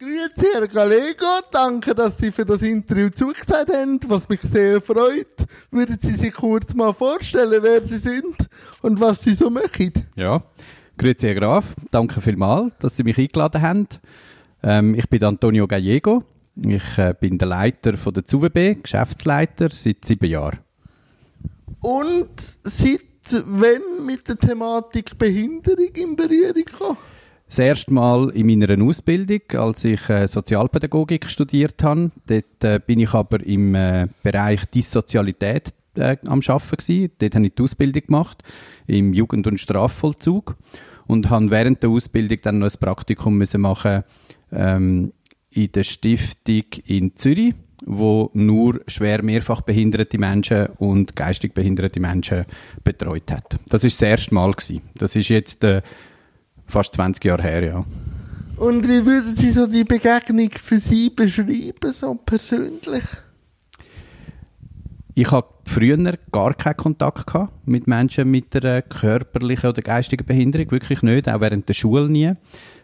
Grüezi, Herr Gallego. Danke, dass Sie für das Interview zugesagt haben, was mich sehr freut. Würden Sie sich kurz mal vorstellen, wer Sie sind und was Sie so machen? Ja, grüezi, Herr Graf. Danke vielmals, dass Sie mich eingeladen haben. Ähm, ich bin Antonio Gallego. Ich äh, bin der Leiter von der ZUWB, Geschäftsleiter, seit sieben Jahren. Und seit wann mit der Thematik Behinderung in Berührung gekommen? Das erste Mal in meiner Ausbildung, als ich äh, Sozialpädagogik studiert habe. Dort äh, bin ich aber im äh, Bereich Dissozialität am Arbeiten. Dort habe ich die Ausbildung gemacht im Jugend- und Strafvollzug und habe während der Ausbildung dann noch ein Praktikum müssen machen ähm, in der Stiftung in Zürich, wo nur schwer mehrfach behinderte Menschen und geistig behinderte Menschen betreut hat. Das ist das erste Mal gewesen. Das ist jetzt äh, fast 20 Jahre her, ja. Und wie würden Sie so die Begegnung für Sie beschreiben, so persönlich? Ich habe früher gar keinen Kontakt gehabt mit Menschen mit einer körperlichen oder geistigen Behinderung, wirklich nicht, auch während der Schule nie.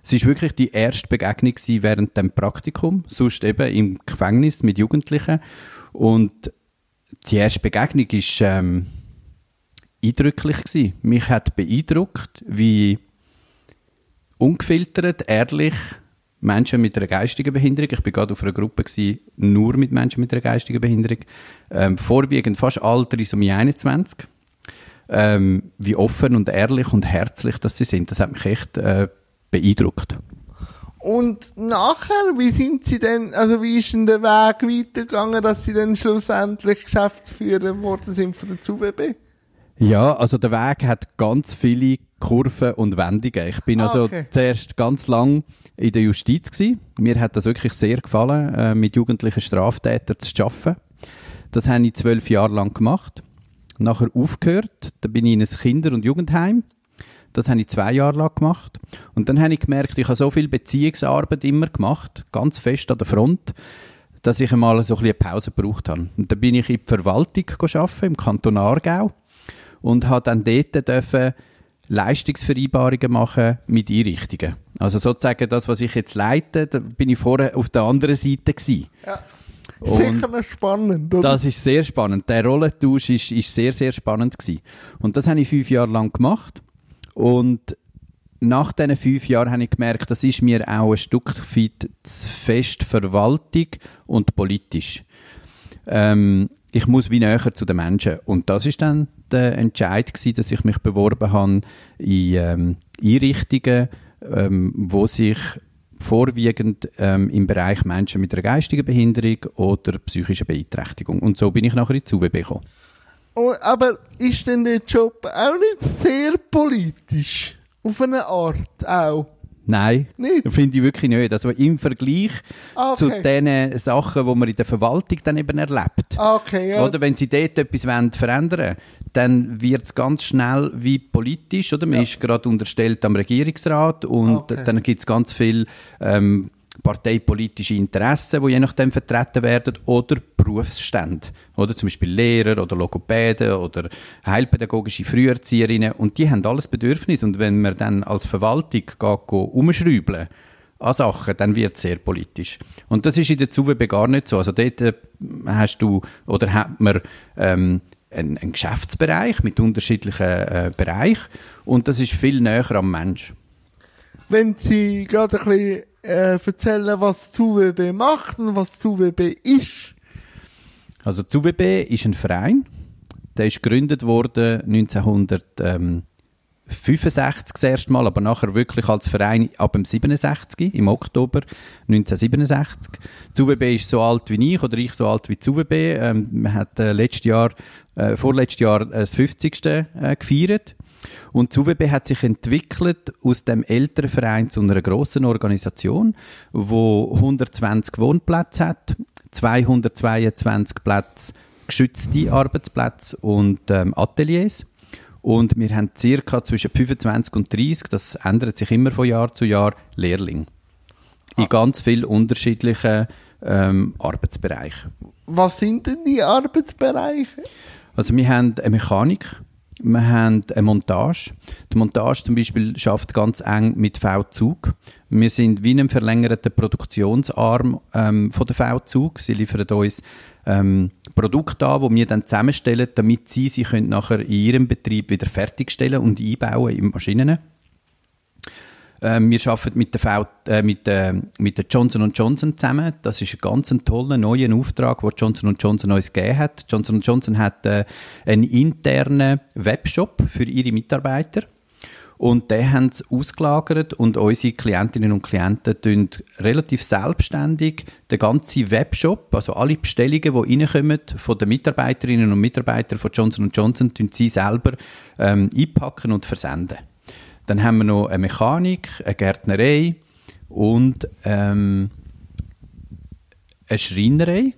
Es war wirklich die erste Begegnung während dem Praktikum, sonst eben im Gefängnis mit Jugendlichen. Und die erste Begegnung war ähm, eindrücklich. Gewesen. Mich hat beeindruckt, wie ungefiltert, ehrlich Menschen mit einer geistigen Behinderung, ich war gerade auf einer Gruppe gewesen, nur mit Menschen mit einer geistigen Behinderung, ähm, vorwiegend fast Alter ist um 21, ähm, wie offen und ehrlich und herzlich dass sie sind. Das hat mich echt äh, beeindruckt. Und nachher, wie sind Sie denn, also wie ist denn der Weg weitergegangen, dass Sie dann schlussendlich Geschäftsführer geworden sind von der ZUWB? Ja, also der Weg hat ganz viele Kurven und Wendungen. Ich bin ah, also okay. zuerst ganz lang in der Justiz gewesen. Mir hat das wirklich sehr gefallen, äh, mit jugendlichen Straftätern zu arbeiten. Das habe ich zwölf Jahre lang gemacht. Nachher aufgehört, da bin ich in ein Kinder- und Jugendheim. Das habe ich zwei Jahre lang gemacht. Und dann habe ich gemerkt, ich habe so viel Beziehungsarbeit immer gemacht, ganz fest an der Front, dass ich einmal so ein bisschen eine Pause gebraucht habe. Und dann bin ich in die Verwaltung arbeiten, im Kanton Aargau und habe dann dort dürfen Leistungsvereinbarungen machen mit Einrichtungen. Also sozusagen das, was ich jetzt leite, da bin ich vorher auf der anderen Seite gewesen. Ja. Sicher spannend, oder? Das ist sehr spannend. Der Rollentausch ist, ist sehr, sehr spannend gewesen. Und das habe ich fünf Jahre lang gemacht. Und nach diesen fünf Jahren habe ich gemerkt, das ist mir auch ein Stück weit zu fest Verwaltung und politisch. Ähm, ich muss wie näher zu den Menschen. Und das ist dann der Entscheid gewesen, dass ich mich beworben habe in ähm, Einrichtungen, ähm, wo sich vorwiegend ähm, im Bereich Menschen mit einer geistigen Behinderung oder psychischer Beeinträchtigung. Und so bin ich nachher in die ZUWB gekommen. Oh, aber ist denn der Job auch nicht sehr politisch? Auf eine Art auch? Nein, finde ich wirklich nicht. Also im Vergleich ah, okay. zu den Sachen, die man in der Verwaltung dann eben erlebt. Ah, okay, ja. Oder wenn sie dort etwas wollen verändern dann wird es ganz schnell wie politisch. Oder? Man ja. ist gerade unterstellt am Regierungsrat und okay. dann gibt es ganz viel ähm, parteipolitische Interessen, die je nachdem vertreten werden, oder Berufsstände, oder zum Beispiel Lehrer oder Logopäden oder heilpädagogische Früherzieherinnen und die haben alles Bedürfnis und wenn man dann als Verwaltung geht, umschrauben an Sachen, dann wird es sehr politisch. Und das ist in der ZUWB gar nicht so. Also dort äh, hast du, oder hat man ähm, einen, einen Geschäftsbereich mit unterschiedlichen äh, Bereichen und das ist viel näher am Mensch. Wenn Sie gerade ein bisschen äh, erzählen, was ZUWB macht und was ZUWB ist. Also ZUWB ist ein Verein, der ist gegründet worden 1965 das erste Mal, aber nachher wirklich als Verein ab dem 67, im Oktober 1967. ZUWB ist so alt wie ich oder ich so alt wie ZUWB. Ähm, man hat äh, letztes Jahr, äh, vorletztes Jahr äh, das 50. Äh, gefeiert. Und die UWB hat sich entwickelt aus dem älteren Verein zu einer grossen Organisation, wo 120 Wohnplätze hat, 222 Plätze geschützte Arbeitsplätze und ähm, Ateliers. Und wir haben circa zwischen 25 und 30, das ändert sich immer von Jahr zu Jahr, Lehrlinge. In ah. ganz vielen unterschiedlichen ähm, Arbeitsbereichen. Was sind denn die Arbeitsbereiche? Also wir haben eine Mechanik, Wir haben eine Montage. Die Montage zum Beispiel schafft ganz eng mit V-Zug. Wir sind wie ein verlängerter Produktionsarm ähm, von der V-Zug. Sie liefern uns ähm, Produkte an, die wir dann zusammenstellen, damit sie sie können nachher in ihrem Betrieb wieder fertigstellen und einbauen in Maschinen. Ähm, wir arbeiten mit der, v äh, mit, äh, mit der Johnson Johnson zusammen. Das ist ein ganz toller neuer Auftrag, den Johnson Johnson uns gegeben hat. Johnson Johnson hat äh, einen internen Webshop für ihre Mitarbeiter. Und den haben sie ausgelagert und unsere Klientinnen und Klienten tun relativ selbstständig den ganzen Webshop, also alle Bestellungen, die reinkommen von den Mitarbeiterinnen und Mitarbeitern von Johnson Johnson, tun sie selber ähm, einpacken und versenden. Dann haben wir noch eine Mechanik, eine Gärtnerei und ähm, eine Schreinerei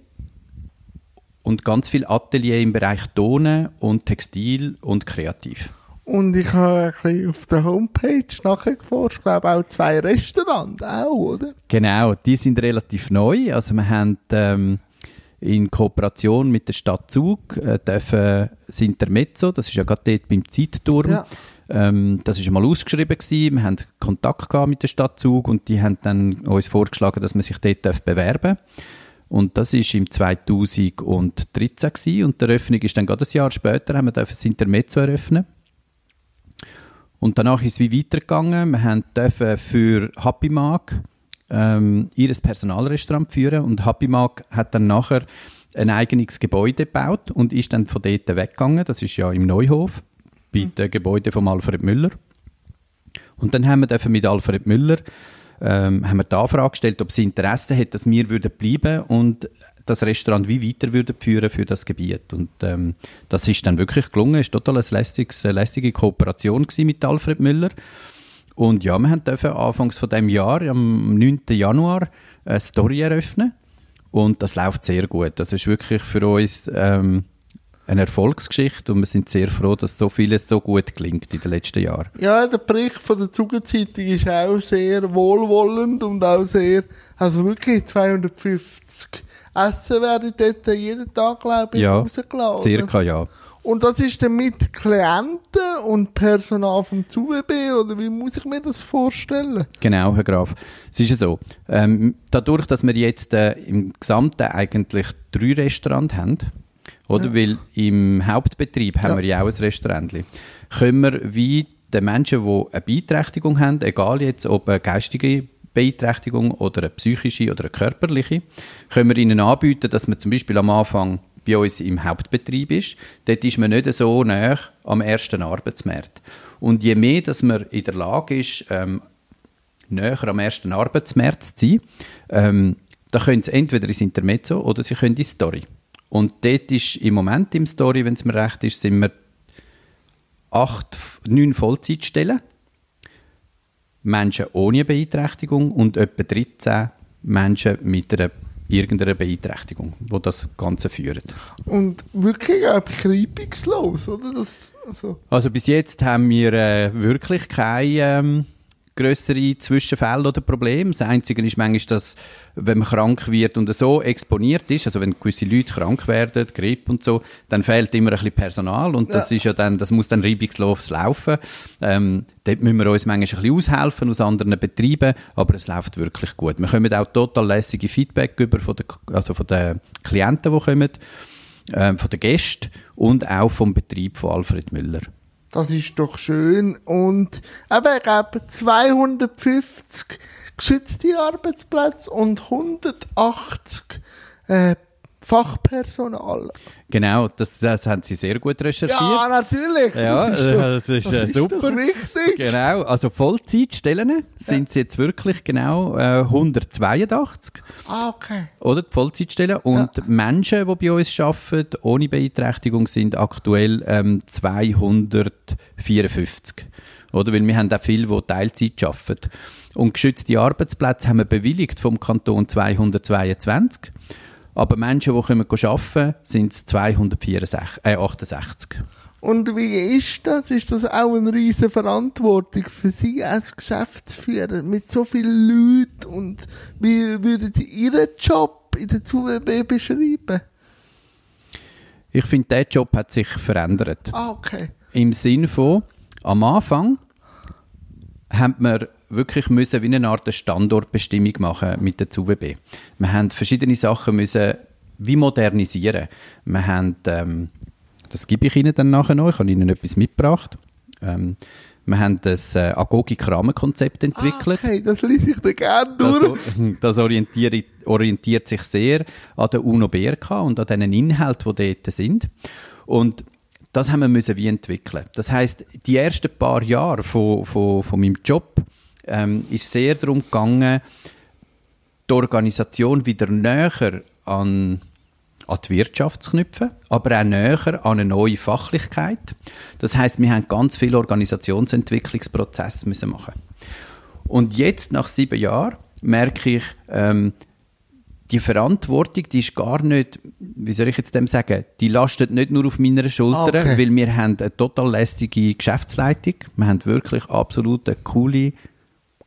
und ganz viel Atelier im Bereich Tonen und Textil und Kreativ. Und ich habe auf der Homepage nachgeforscht, glaube auch zwei Restaurants auch, oder? Genau, die sind relativ neu. Also wir haben ähm, in Kooperation mit der Stadt Zug äh, dürfen das Intermezzo, das ist ja gerade dort beim Zeitturm, ja. Ähm, das ist mal ausgeschrieben gewesen. Wir haben Kontakt gehabt mit der Stadt Zug und die haben dann uns vorgeschlagen, dass man sich dort bewerben darf. Und das ist im 2013 gewesen. und die Eröffnung ist dann gerade ein Jahr später, haben wir das Intermezzo eröffnen. Und danach ist es wie weitergegangen. Wir haben für Happy Mark ähm, ihr Personalrestaurant führen und Happy Mark hat dann nachher ein eigenes Gebäude gebaut und ist dann von dort weggegangen. Das ist ja im Neuhof, bei mhm. dem Gebäude von Alfred Müller. Und dann haben wir mit Alfred Müller ähm, haben wir die Anfrage gestellt, ob sie Interesse hat, dass wir würden bleiben und das Restaurant wie weiter würden führen für das Gebiet. Und ähm, das ist dann wirklich gelungen. Es war total eine lästige, lästige Kooperation mit Alfred Müller. Und ja, wir dürfen anfangs von dem Jahr, am 9. Januar, eine Story eröffnen. Und das läuft sehr gut. Das ist wirklich für uns ähm, eine Erfolgsgeschichte und wir sind sehr froh, dass so vieles so gut gelingt in den letzten Jahren. Ja, der Bericht von der Zugezeitung ist auch sehr wohlwollend und auch sehr, also wirklich 250 Essen werden dort jeden Tag, glaube ich, ja, rausgeladen. circa, ja. Und das ist dann mit Klienten und Personal vom ZUWB, oder wie muss ich mir das vorstellen? Genau, Herr Graf. Es ist ja so, ähm, dadurch, dass wir jetzt äh, im Gesamten eigentlich drei Restaurants haben, oder? Ja. Weil im Hauptbetrieb haben ja. wir ja auch ein Restaurant. Können wir wie den Menschen, die eine Beeinträchtigung haben, egal jetzt ob eine geistige Beeinträchtigung oder eine psychische oder eine körperliche, können wir ihnen anbieten, dass man zum Beispiel am Anfang bei uns im Hauptbetrieb ist. Dort ist man nicht so nah am ersten Arbeitsmarkt. Und je mehr, dass man in der Lage ist, ähm, näher am ersten Arbeitsmarkt zu sein, ähm, da können sie entweder ins Intermezzo oder sie können in die Story. Und dort ist im Moment im Story, wenn es mir recht ist, sind wir acht, neun Vollzeitstellen. Menschen ohne Beeinträchtigung und etwa 13 Menschen mit einer irgendeiner Beeinträchtigung, wo das Ganze führt. Und wirklich auch reibungslos, oder? Das, also. also. bis jetzt haben wir äh, wirklich keine ähm, größere Zwischenfälle oder Probleme. Das Einzige ist manchmal, dass, wenn man krank wird und so exponiert ist, also wenn gewisse Leute krank werden, Grippe und so, dann fehlt immer ein bisschen Personal und das ja. ist ja dann, das muss dann reibungslos laufen. Ähm, dort müssen wir uns manchmal ein bisschen aushelfen aus anderen Betrieben, aber es läuft wirklich gut. Wir kommen auch total lässige Feedback über von den, also von den Klienten, die kommen, äh, von den Gästen und auch vom Betrieb von Alfred Müller. Das ist doch schön. Und eben, ich glaube, 250 geschützte Arbeitsplätze und 180 äh, Fachpersonal. Genau, das, das haben Sie sehr gut recherchiert. Ja, natürlich. Ja, das ist, doch, das ist, das super. Ist wichtig. Genau, also Vollzeitstellen sind es jetzt wirklich genau äh, 182. Ah, okay. Oder die Vollzeitstellen. Und ja. Menschen, die bei uns arbeiten, ohne Beeinträchtigung, sind aktuell ähm, 254. Oder? Weil wir haben auch viele, die Teilzeit arbeiten. Und geschützte Arbeitsplätze haben wir bewilligt vom Kanton 222. Aber Menschen, die arbeiten, sind es 268. Äh, Und wie ist das? Ist das auch eine riesige Verantwortung für Sie als Geschäftsführer mit so vielen Leuten? Und wie würden Sie Ihren Job in der ZUWB beschreiben? Ich finde, der Job hat sich verändert. Ah, okay. Im Sinn von, am Anfang haben wir wirklich müssen wie eine Art Standortbestimmung machen mit der ZUWB. Wir haben verschiedene Sachen müssen wie modernisieren. Wir haben, ähm, das gebe ich Ihnen dann nachher noch, ich habe Ihnen etwas mitgebracht. Ähm, wir haben das äh, Agogik-Rahmenkonzept entwickelt. Ah, okay, das lese ich dir gerne Das, durch. das orientiert, orientiert sich sehr an der UNO BRK und an den Inhalten, die dort sind. Und das haben wir müssen wie entwickeln. Das heißt, die ersten paar Jahre von, von, von meinem Job ähm, ist sehr darum gegangen, die Organisation wieder näher an, an die Wirtschaft zu knüpfen, aber auch näher an eine neue Fachlichkeit. Das heißt, wir haben ganz viele Organisationsentwicklungsprozesse müssen machen. Und jetzt nach sieben Jahren merke ich, ähm, die Verantwortung, die ist gar nicht, wie soll ich jetzt dem sagen, die lastet nicht nur auf meiner Schulter, Okay. weil wir haben eine total lässige Geschäftsleitung. Wir haben wirklich absolut eine coole,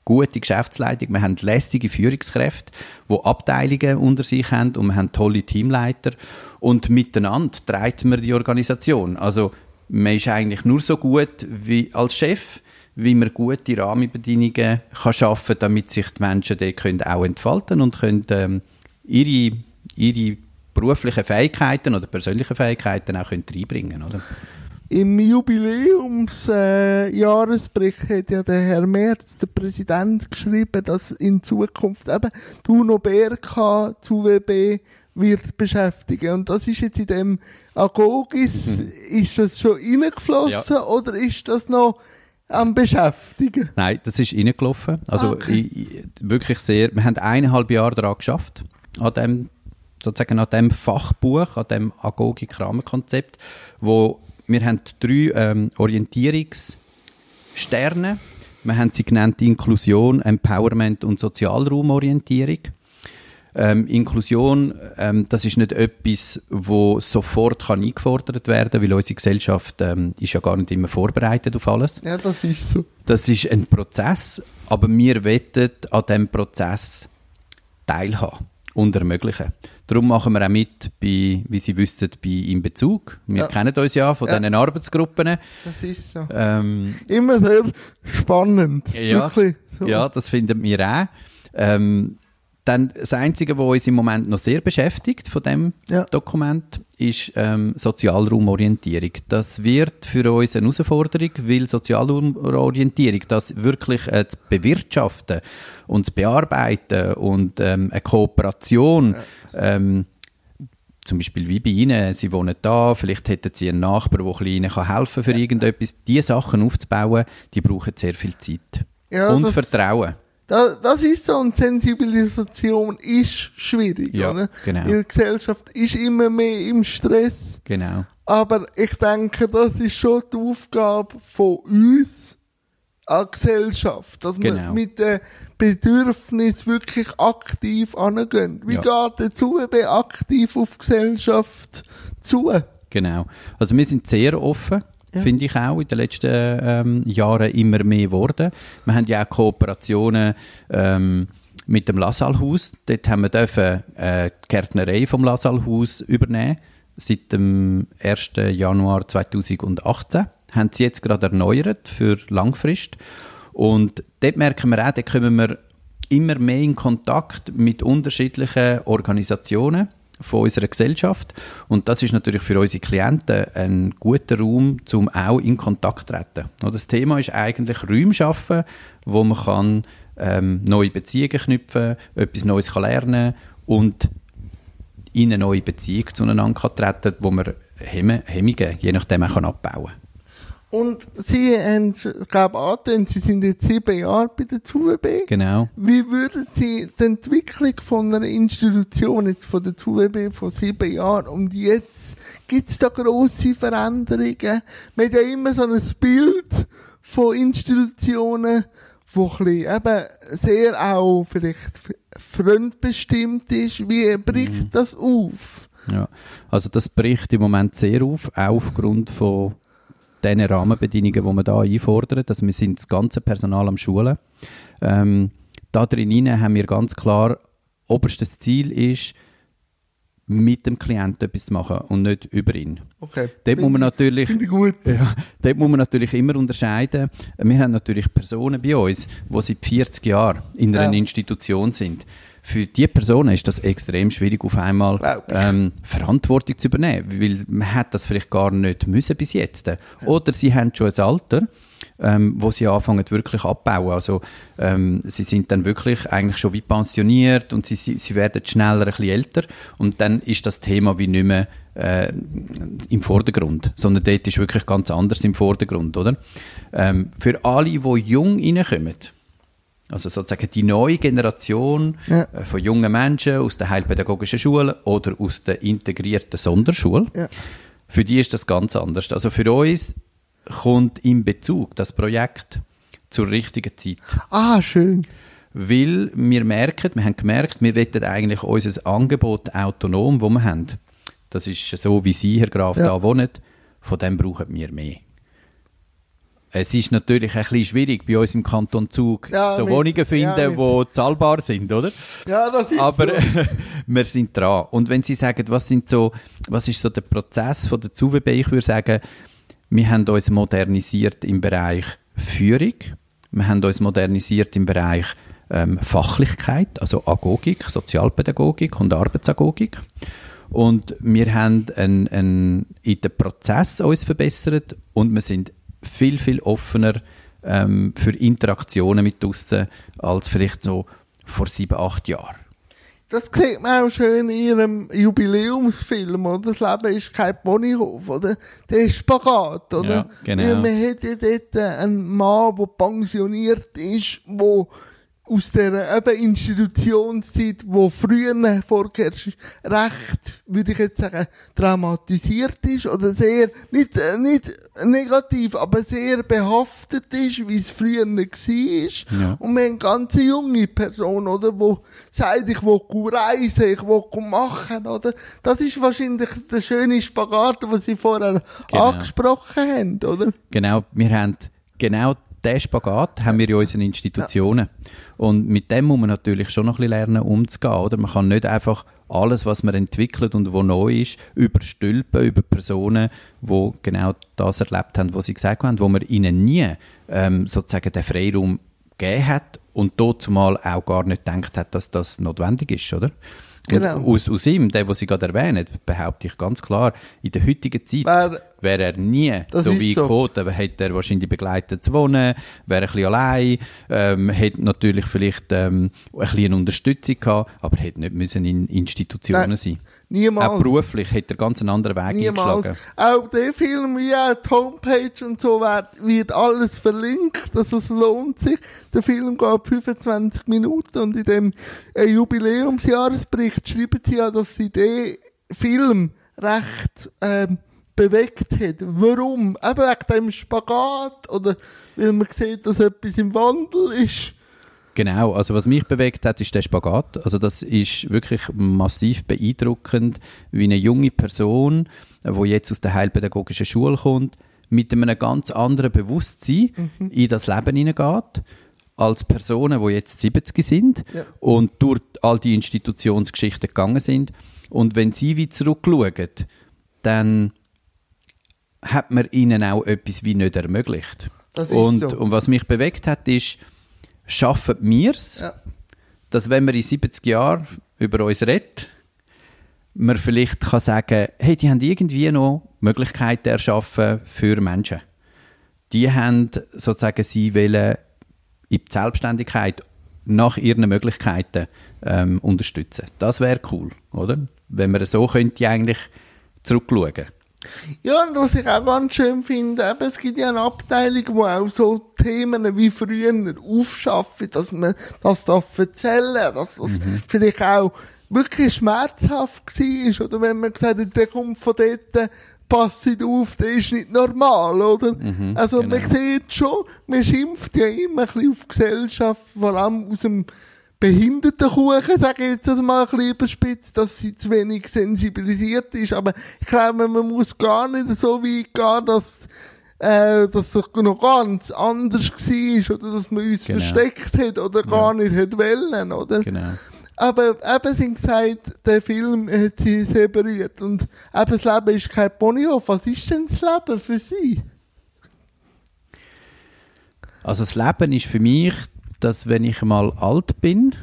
gute Geschäftsleitung. Wir haben lässige Führungskräfte, die Abteilungen unter sich haben und wir haben tolle Teamleiter. Und miteinander treibt man die Organisation. Also man ist eigentlich nur so gut wie als Chef, wie man gute Rahmenbedingungen kann schaffen kann, damit sich die Menschen dort können auch entfalten und können ähm, ihre, ihre beruflichen Fähigkeiten oder persönlichen Fähigkeiten auch können reinbringen oder? Im Jubiläumsjahresbericht äh, hat ja der Herr Merz, der Präsident, geschrieben, dass in Zukunft eben die UNO BRK zu WB wird beschäftigen. Und das ist jetzt in dem Agogis, ist das schon reingeflossen oder ist das noch am Beschäftigen? Nein, das ist reingelaufen. Also Okay. ich, ich, wirklich sehr, wir haben eineinhalb Jahre daran geschafft, an dem, sozusagen an dem Fachbuch, an dem Agogik-Rahmenkonzept, wo wir haben drei ähm, Orientierungssterne. Wir haben sie genannt Inklusion, Empowerment und Sozialraumorientierung. Ähm, Inklusion, ähm, das ist nicht etwas, wo sofort kann eingefordert werden, weil unsere Gesellschaft ähm, ist ja gar nicht immer vorbereitet auf alles. Ja, das ist so. Das ist ein Prozess, aber wir wollen an diesem Prozess teilhaben und ermöglichen. Darum machen wir auch mit, bei, wie Sie wissen, bei «In Bezug». Wir Ja. kennen uns ja von Ja. diesen Arbeitsgruppen. Das ist so. Ähm, Immer sehr spannend. Ja. Wirklich. So. ja, das finden wir auch. Ähm, dann das Einzige, was uns im Moment noch sehr beschäftigt von dem Ja. Dokument, ist ähm, Sozialraumorientierung. Das wird für uns eine Herausforderung, weil Sozialraumorientierung, das wirklich äh, zu bewirtschaften und zu bearbeiten und ähm, eine Kooperation, ähm, zum Beispiel wie bei Ihnen, Sie wohnen da, vielleicht hätten Sie einen Nachbar, der Ihnen kann helfen für irgendetwas. Diese Sachen aufzubauen, die brauchen sehr viel Zeit. Ja, und das- Vertrauen. Da, das ist so, und Sensibilisation ist schwierig, Ja, oder? genau. Die Gesellschaft ist immer mehr im Stress. Genau. Aber ich denke, das ist schon die Aufgabe von uns als Gesellschaft, dass Genau. mit den Bedürfnissen wirklich aktiv angehen. Wie Ja. geht der ZUB aktiv auf die Gesellschaft zu? Genau. Also wir sind sehr offen, Ja. finde ich auch, in den letzten ähm, Jahren immer mehr geworden. Wir haben ja auch Kooperationen ähm, mit dem Lassalhaus. Dort haben wir dürfen, äh, die Gärtnerei vom Lassalhaus übernehmen, seit dem 1. Januar 2018. Haben sie jetzt gerade erneuert für Langfrist. Und dort merken wir auch, dort kommen wir immer mehr in Kontakt mit unterschiedlichen Organisationen von unserer Gesellschaft. Und das ist natürlich für unsere Klienten ein guter Raum, um auch in Kontakt zu treten. Das Thema ist eigentlich Räume schaffen, wo man kann, ähm, neue Beziehungen knüpfen, etwas Neues kann lernen und in eine neue Beziehung zueinander kann treten, wo man Hemmungen, je nachdem, auch kann abbauen kann. Und Sie haben, ich glaube, angetan, Sie sind jetzt sieben Jahre bei der ZUB. Genau. Wie würden Sie die Entwicklung von einer Institution, jetzt von der ZUWB von sieben Jahren und jetzt, gibt es da grosse Veränderungen? Man hat ja immer so ein Bild von Institutionen, wo ein eben sehr auch vielleicht f- fremdbestimmt ist. Wie bricht das auf? Ja, also das bricht im Moment sehr auf, auch aufgrund von den Rahmenbedingungen, die wir da einfordern. Dass wir sind das ganze Personal am Schulen. Ähm, da drin haben wir ganz klar, oberstes Ziel ist, mit dem Klienten etwas zu machen und nicht über ihn. Okay. Dort muss man natürlich, gut. ja, dort muss man natürlich immer unterscheiden. Wir haben natürlich Personen bei uns, die seit 40 Jahren in einer Ja. Institution sind. Für diese Personen ist das extrem schwierig, auf einmal ähm, Verantwortung zu übernehmen, weil man hat das vielleicht gar nicht müssen bis jetzt. Oder sie haben schon ein Alter, ähm, wo sie anfangen wirklich abbauen. Also ähm, sie sind dann wirklich eigentlich schon wie pensioniert und sie, sie, sie werden schneller ein bisschen älter und dann ist das Thema wie nicht mehr äh, im Vordergrund, sondern dort ist wirklich ganz anders im Vordergrund, oder? Ähm, für alle, die jung reinkommen, also sozusagen die neue Generation Ja. äh, von jungen Menschen aus der heilpädagogischen Schule oder aus der integrierten Sonderschule, Ja. für die ist das ganz anders. Also für uns kommt im Bezug das Projekt zur richtigen Zeit. Ah, schön. Weil wir merken, wir haben gemerkt, wir wollen eigentlich unser Angebot autonom, das wir haben. Das ist so, wie Sie, Herr Graf, Ja. da wohnen. Von dem brauchen wir mehr. Es ist natürlich ein bisschen schwierig, bei uns im Kanton Zug Ja, so mit- Wohnungen finden, ja, die zahlbar sind, oder? Ja, das ist Aber so. wir sind dran. Und wenn Sie sagen, was, sind so, was ist so der Prozess von der ZUWB, ich würde sagen, wir haben uns modernisiert im Bereich Führung, wir haben uns modernisiert im Bereich ähm, Fachlichkeit, also Agogik, Sozialpädagogik und Arbeitsagogik. Und wir haben ein, ein, in den Prozess uns verbessert und wir sind viel, viel offener ähm, für Interaktionen mit draussen als vielleicht so vor sieben, acht Jahren. Das sieht man auch schön in ihrem Jubiläumsfilm, oder? Das Leben ist kein Ponyhof, oder? Der ist Spagat, oder? Ja, genau. Weil man hat ja dort einen Mann, der pensioniert ist, der aus dieser eben Institutionszeit, wo früher vorgeherrscht ist, recht, würde ich jetzt sagen, dramatisiert ist oder sehr, nicht, äh, nicht negativ, aber sehr behaftet ist, wie es früher war. Ja. Und wir haben eine ganz junge Person, oder, wo sagt, ich will reisen, ich will machen, oder? Das ist wahrscheinlich der schöne Spagat, den Sie vorher Genau. angesprochen haben, oder? Genau, wir haben genau diesen Spagat haben wir in unseren Institutionen. Und mit dem muss man natürlich schon noch ein bisschen lernen, umzugehen. Oder? Man kann nicht einfach alles, was man entwickelt und was neu ist, überstülpen über Personen, die genau das erlebt haben, was sie gesagt haben, wo man ihnen nie ähm, sozusagen den Freiraum gegeben hat und dort zumal auch gar nicht gedacht hat, dass das notwendig ist, oder? Genau. Aus, aus ihm, der, was Sie gerade erwähnen, behaupte ich ganz klar, in der heutigen Zeit Wär- wäre er nie so weit so. gekommen, dann hätte er wahrscheinlich begleitet zu wohnen, wäre ein bisschen allein, ähm, hätte natürlich vielleicht ähm, ein bisschen eine Unterstützung gehabt, aber hätte nicht müssen in Institutionen Nein, sein. Niemals. Auch beruflich hätte er ganz einen anderen Weg Niemals. eingeschlagen. Auch der Film, wie auch die Homepage und so wird, wird alles verlinkt. Also es lohnt sich. Der Film geht 25 Minuten und in dem äh, Jubiläumsjahresbericht schreiben sie ja, dass sie den Film recht ähm, bewegt hat. Warum? Eben wegen dem Spagat oder weil man sieht, dass etwas im Wandel ist. Genau, also was mich bewegt hat, ist der Spagat. Also das ist wirklich massiv beeindruckend, wie eine junge Person, äh, wo jetzt aus der heilpädagogischen Schule kommt, mit einem ganz anderen Bewusstsein in das Leben hineingeht, als Personen, die jetzt 70 sind Ja. und durch all die Institutionsgeschichten gegangen sind. Und wenn sie wie zurückschauen, dann hat man ihnen auch etwas wie nicht ermöglicht. Das ist und, so. und was mich bewegt hat, ist, schaffen wir es, Ja. dass wenn man in 70 Jahren über uns redet, man vielleicht kann sagen, hey, die haben irgendwie noch Möglichkeiten erschaffen für Menschen. Die haben sozusagen sie wollen in die Selbstständigkeit nach ihren Möglichkeiten ähm, unterstützen. Das wäre cool, oder? Wenn man so könnte eigentlich zurückschauen. Ja, und was ich auch ganz schön finde, eben, es gibt ja eine Abteilung, wo auch so Themen wie früher aufschaffen, dass man das darf erzählen, dass das vielleicht auch wirklich schmerzhaft war, oder wenn man gesagt hat, der kommt von dort, passt auf, der ist nicht normal, oder? also man genau. sieht schon, man schimpft ja immer ein bisschen auf die Gesellschaft, vor allem aus dem Behindertenkuchen, sage ich jetzt mal ein bisschen überspitzt, dass sie zu wenig sensibilisiert ist. Aber ich glaube, man muss gar nicht so weit gehen, dass, äh, dass es noch ganz anders war, oder dass man uns Genau. versteckt hat, oder gar nicht hat wollen, oder? Genau. aber eben sie gesagt, der Film hat sie sehr berührt. Und eben das Leben ist kein Ponyhof. Was ist denn das Leben für sie? Also das Leben ist für mich, dass wenn ich mal alt bin,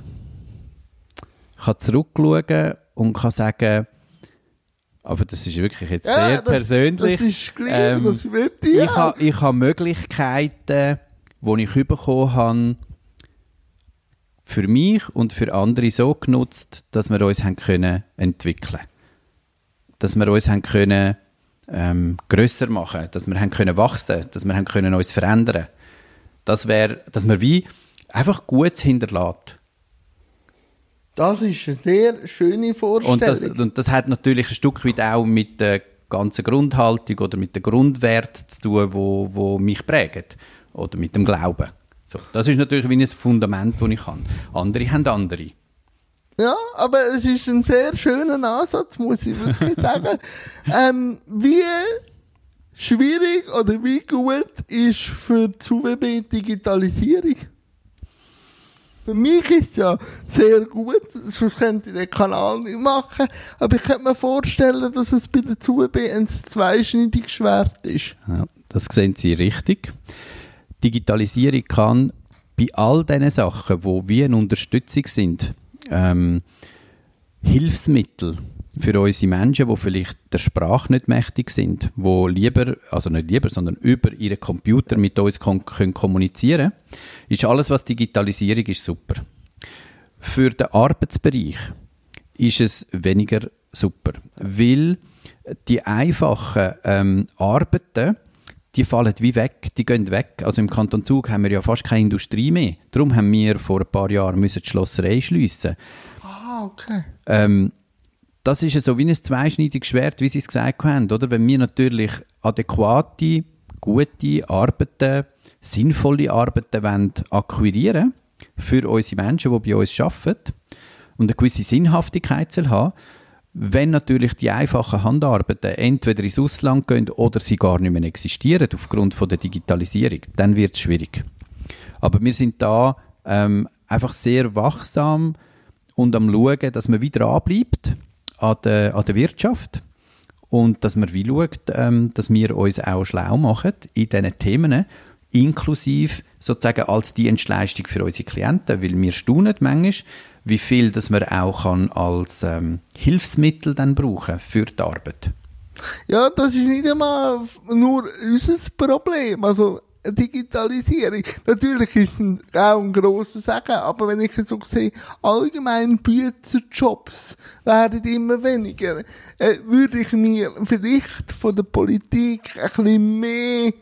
kann zurückschauen und kann sagen, aber das ist wirklich jetzt Ja, sehr das- persönlich. Das ist gleich, Ähm, das wird ich ich habe ich ha Möglichkeiten, die ich bekommen habe, für mich und für andere so genutzt, dass wir uns haben können entwickeln. Dass wir uns haben können, ähm, grösser machen dass wir haben können wachsen dass wir haben können uns verändern. Das wäre, dass wir wie einfach Gutes hinterlässt. Das ist eine sehr schöne Vorstellung. Und das, und das hat natürlich ein Stück weit auch mit der ganzen Grundhaltung oder mit den Grundwerten zu tun, wo, wo mich prägen. Oder mit dem Glauben. So, das ist natürlich wie ein Fundament, das ich habe. Andere haben andere. Ja, aber es ist ein sehr schöner Ansatz, muss ich wirklich sagen. ähm, wie schwierig oder wie gut ist für die ZUWB Digitalisierung? Für mich ist es ja sehr gut, sonst könnte ich den Kanal nicht machen, aber ich könnte mir vorstellen, dass es bei der ZUWB ein zweischneidiges Schwert ist. Ja, das sehen Sie richtig. Digitalisierung kann bei all diesen Sachen, wo wie eine Unterstützung sind, ähm, Hilfsmittel für unsere Menschen, die vielleicht der Sprache nicht mächtig sind, wo lieber, also nicht lieber, sondern über ihren Computer mit uns kon können kommunizieren, ist alles, was Digitalisierung ist, super. Für den Arbeitsbereich ist es weniger super, weil die einfachen ähm, Arbeiten, die fallen wie weg, die gehen weg. Also im Kanton Zug haben wir ja fast keine Industrie mehr. Darum haben wir vor ein paar Jahren müssen die Schlosserei schliessen. Ah, okay. Ähm, das ist so wie ein zweischneidiges Schwert, wie Sie es gesagt haben, oder? Wenn wir natürlich adäquate, gute Arbeiten, sinnvolle Arbeiten wollen akquirieren für unsere Menschen, die bei uns arbeiten und eine gewisse Sinnhaftigkeit soll haben, wenn natürlich die einfachen Handarbeiten entweder ins Ausland gehen oder sie gar nicht mehr existieren aufgrund von der Digitalisierung, dann wird es schwierig. Aber wir sind da ähm, einfach sehr wachsam und am schauen, dass man wieder dranbleibt an der, an der Wirtschaft und dass man wie schaut, ähm, dass wir uns auch schlau machen in diesen Themen, inklusive sozusagen als Dienstleistung für unsere Klienten, weil wir staunen manchmal, wie viel das man auch kann als ähm, Hilfsmittel dann brauchen für die Arbeit. Ja, das ist nicht einmal nur unser Problem. Also, Digitalisierung. Natürlich ist es auch ein grosser Segen, aber wenn ich so sehe, allgemein Büzerjobs werden immer weniger, äh, würde ich mir vielleicht von der Politik ein bisschen mehr,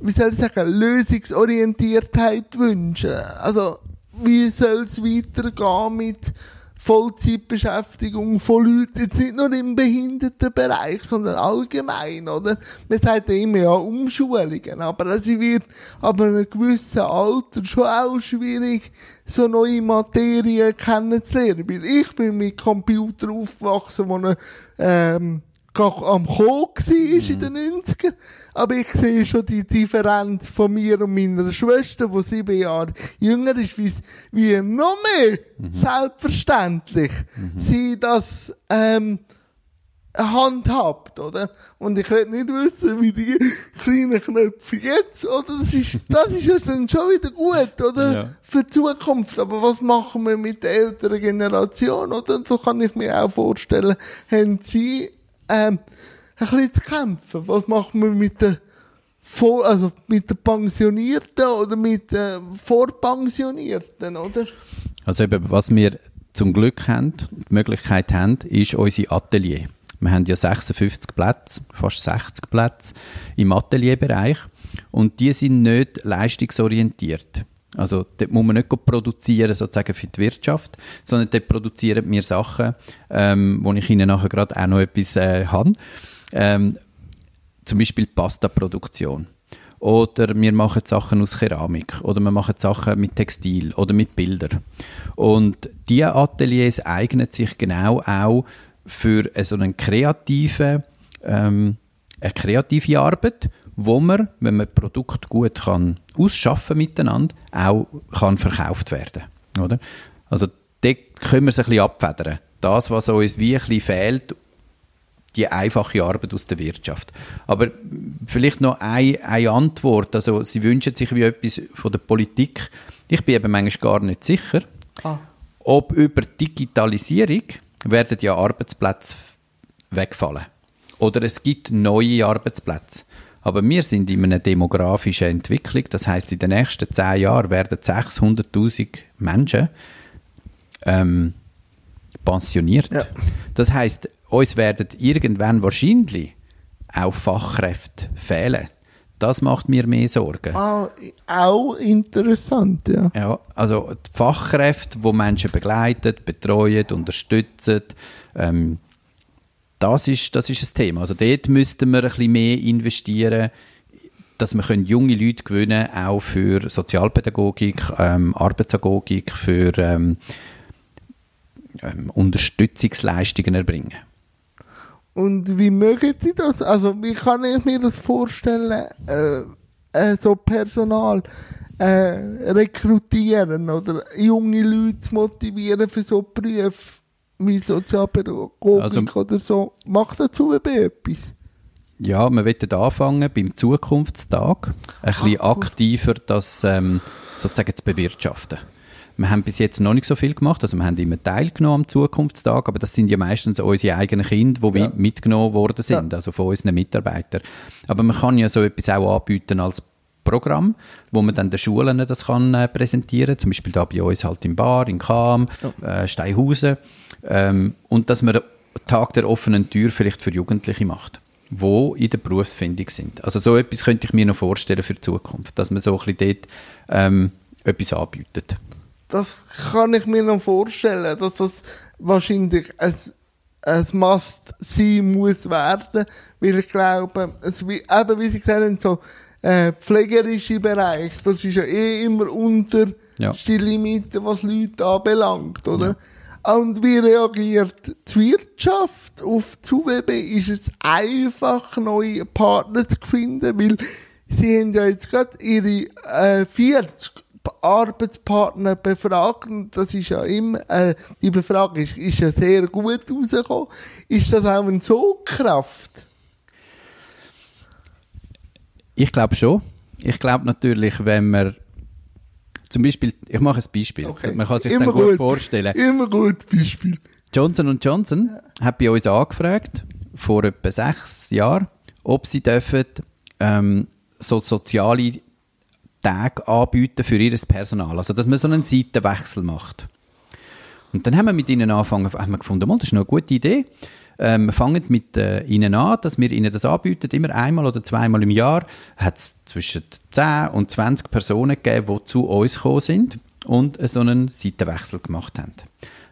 wie soll ich sagen, Lösungsorientiertheit wünschen. Also, wie soll es weitergehen mit Vollzeitbeschäftigung von Leuten, jetzt nicht nur im Behindertenbereich, sondern allgemein, oder? Man sagt ja immer, ja, Umschulungen, aber es wird ab einem gewissen Alter schon auch schwierig, so neue Materien kennenzulernen, weil ich bin mit Computer aufgewachsen, wo er, ähm, am Kommen war in den 90ern. Aber ich sehe schon die Differenz von mir und meiner Schwester, die sieben Jahre jünger ist, wie, wie noch mehr selbstverständlich sie das ähm, handhabt, oder? Und ich will nicht wissen, wie die kleinen Knöpfe jetzt, oder? Das ist, das ist ja dann schon wieder gut, oder? Ja. Für die Zukunft. Aber was machen wir mit der älteren Generation, oder? So kann ich mir auch vorstellen, haben sie, ähm, ein bisschen zu kämpfen. Was machen wir mit den vor, also mit den Pensionierten oder mit den Vorpensionierten, oder? Also eben, was wir zum Glück haben, die Möglichkeit haben, ist unser Atelier. Wir haben ja 56 Plätze, fast 60 Plätze im Atelierbereich und die sind nicht leistungsorientiert. Also dort muss man nicht produzieren sozusagen für die Wirtschaft, sondern dort produzieren wir Sachen, ähm, wo ich Ihnen nachher gerade auch noch etwas äh, habe. Ähm, zum Beispiel Pasta-Produktion. Oder wir machen Sachen aus Keramik. Oder wir machen Sachen mit Textil oder mit Bildern. Und diese Ateliers eignen sich genau auch für so einen kreativen, ähm, eine kreative Arbeit, wo man, wenn man Produkt gut kann ausschaffen miteinander, auch kann verkauft werden. Oder? Also dort können wir es ein bisschen abfedern. Das, was uns wie ein bisschen fehlt, die einfache Arbeit aus der Wirtschaft. Aber vielleicht noch eine, eine Antwort. Also, Sie wünschen sich wie etwas von der Politik. Ich bin eben manchmal gar nicht sicher, Ah. ob über Digitalisierung werden ja Arbeitsplätze wegfallen. Oder es gibt neue Arbeitsplätze. Aber wir sind in einer demografischen Entwicklung. Das heißt, in den nächsten zehn Jahren werden 600.000 Menschen ähm, pensioniert. Ja. Das heißt, uns werden irgendwann wahrscheinlich auch Fachkräfte fehlen. Das macht mir mehr Sorgen. Ah, auch interessant, ja. Ja, also die Fachkräfte, die Menschen begleiten, betreuen, unterstützen, ähm, das, ist, das ist ein Thema. Also dort müssten wir ein bisschen mehr investieren, dass wir können junge Leute gewinnen auch für Sozialpädagogik, ähm, Arbeitsagogik, für ähm, ähm, Unterstützungsleistungen erbringen. Und wie mögen Sie das? Also, wie kann ich mir das vorstellen, äh, äh, so Personal äh, rekrutieren oder junge Leute zu motivieren für so Berufe wie Sozialpädagogik Also- oder so? Macht dazu etwas? Ja, wir wollen anfangen beim Zukunftstag, ein bisschen Ah, gut. aktiver das ähm, sozusagen zu bewirtschaften. Wir haben bis jetzt noch nicht so viel gemacht, also wir haben immer teilgenommen am Zukunftstag, aber das sind ja meistens unsere eigenen Kinder, die Ja. mitgenommen worden sind, also von unseren Mitarbeitern. Aber man kann ja so etwas auch anbieten als Programm, wo man dann den Schulen das kann äh, präsentieren, zum Beispiel da bei uns halt im Bar, in Cham, äh, Steinhausen, ähm, und dass man den Tag der offenen Tür vielleicht für Jugendliche macht, wo in der Berufsfindung sind. Also so etwas könnte ich mir noch vorstellen für die Zukunft, dass man so ein bisschen dort ähm, etwas anbietet. Das kann ich mir noch vorstellen, dass das wahrscheinlich ein, ein Must sein muss werden, weil ich glaube, es wie, eben wie Sie gesagt haben, so äh, pflegerische Bereich, das ist ja eh immer unter Ja. die Limite, was Leute anbelangt, oder? Und wie reagiert die Wirtschaft auf die UWB? Ist es einfach, neue Partner zu finden? Weil sie haben ja jetzt gerade ihre äh, 40 Arbeitspartner befragt und das ist ja immer, äh, die Befragung ist, ist ja sehr gut rausgekommen. Ist das auch eine Sogkraft? Ich glaube schon. Ich glaube natürlich, wenn man zum Beispiel, ich mache ein Beispiel, man kann sich dann gut, vorstellen. Immer gut, Beispiel. Johnson Johnson hat bei uns angefragt, vor etwa sechs Jahren, ob sie dürfen, ähm, so soziale Tage anbieten für ihr Personal. Also, dass man so einen Seitenwechsel macht. Und dann haben wir mit ihnen angefangen, haben wir gefunden, das ist noch eine gute Idee. Ähm, wir fangen mit äh, ihnen an, dass wir ihnen das anbieten. Immer einmal oder zweimal im Jahr hat es zwischen 10 und 20 Personen gegeben, die zu uns gekommen sind und so einen Seitenwechsel gemacht haben.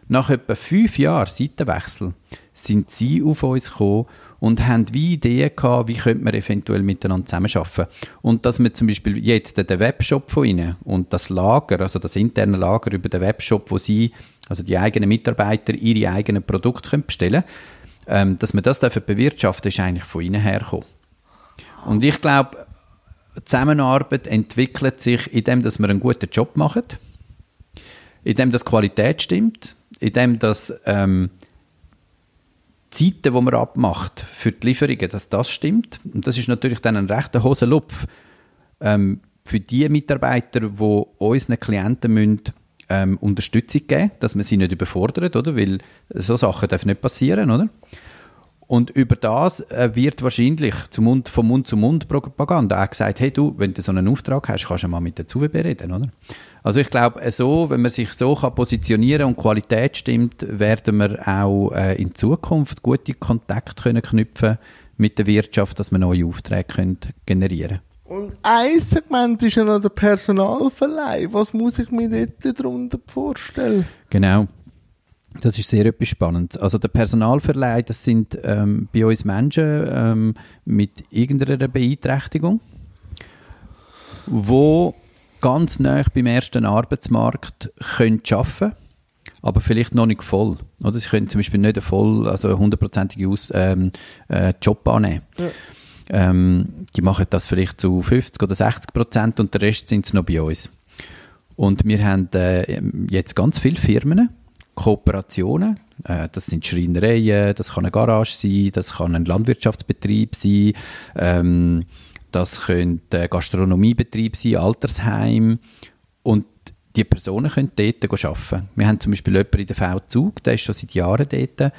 Nach etwa fünf Jahren Seitenwechsel sind sie auf uns gekommen und haben wie Ideen gehabt, wie könnte man eventuell miteinander zusammenarbeiten. Und dass wir zum Beispiel jetzt den Webshop von ihnen und das Lager, also das interne Lager über den Webshop, wo sie, also die eigenen Mitarbeiter, ihre eigenen Produkte können bestellen ähm, dass wir das dürfen bewirtschaften, ist eigentlich von ihnen hergekommen. Und ich glaube, Zusammenarbeit entwickelt sich, indem dass wir einen guten Job machen, indem dass Qualität stimmt, indem dass ähm, Zeiten, die man abmacht für die Lieferungen, dass das stimmt. Und das ist natürlich dann ein rechter Hosenlupf ähm, für die Mitarbeiter, die unseren Klienten müssen, ähm, Unterstützung geben, dass man sie nicht überfordert, oder? Weil so Sachen dürfen nicht passieren, oder? Und über das äh, wird wahrscheinlich zum Mund, von Mund zu Mund Propaganda auch gesagt, hey du, wenn du so einen Auftrag hast, kannst du mal mit der ZUWB reden, oder? Also ich glaube, so, wenn man sich so kann positionieren und Qualität stimmt, werden wir auch äh, in Zukunft gute Kontakte können knüpfen mit der Wirtschaft, dass wir neue Aufträge können generieren Und ein Segment ist ja noch der Personalverleih. Was muss ich mir dort darunter vorstellen? Genau. Das ist sehr etwas Spannendes. Also der Personalverleih, das sind ähm, bei uns Menschen ähm, mit irgendeiner Beeinträchtigung, wo ganz nah beim ersten Arbeitsmarkt können arbeiten aber vielleicht noch nicht voll. Oder sie können zum Beispiel nicht einen voll, also hundertprozentige ähm, äh, Job annehmen. Ja. Ähm, die machen das vielleicht zu 50 oder 60 Prozent und der Rest sind es noch bei uns. Und wir haben äh, jetzt ganz viele Firmen, Kooperationen. Äh, das sind Schreinereien, das kann eine Garage sein, das kann ein Landwirtschaftsbetrieb sein, ähm, das könnte Gastronomiebetrieb sein, Altersheim und die Personen können dort arbeiten. Wir haben zum Beispiel jemanden in der V-Zug, der ist schon seit Jahren dort.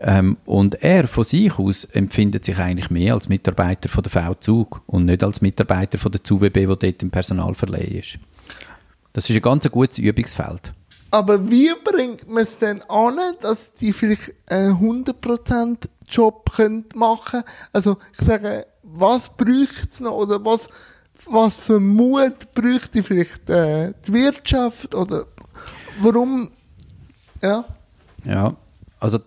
Ähm, und er von sich aus empfindet sich eigentlich mehr als Mitarbeiter von der V-Zug und nicht als Mitarbeiter von der ZUWB, der dort im Personalverleih ist. Das ist ein ganz gutes Übungsfeld. Aber wie bringt man es denn an, dass die vielleicht einen 100% Job können machen Also ich sage, was bräuchte es noch oder was, was für Mut bräuchte vielleicht äh, die Wirtschaft oder warum, ja? Ja, also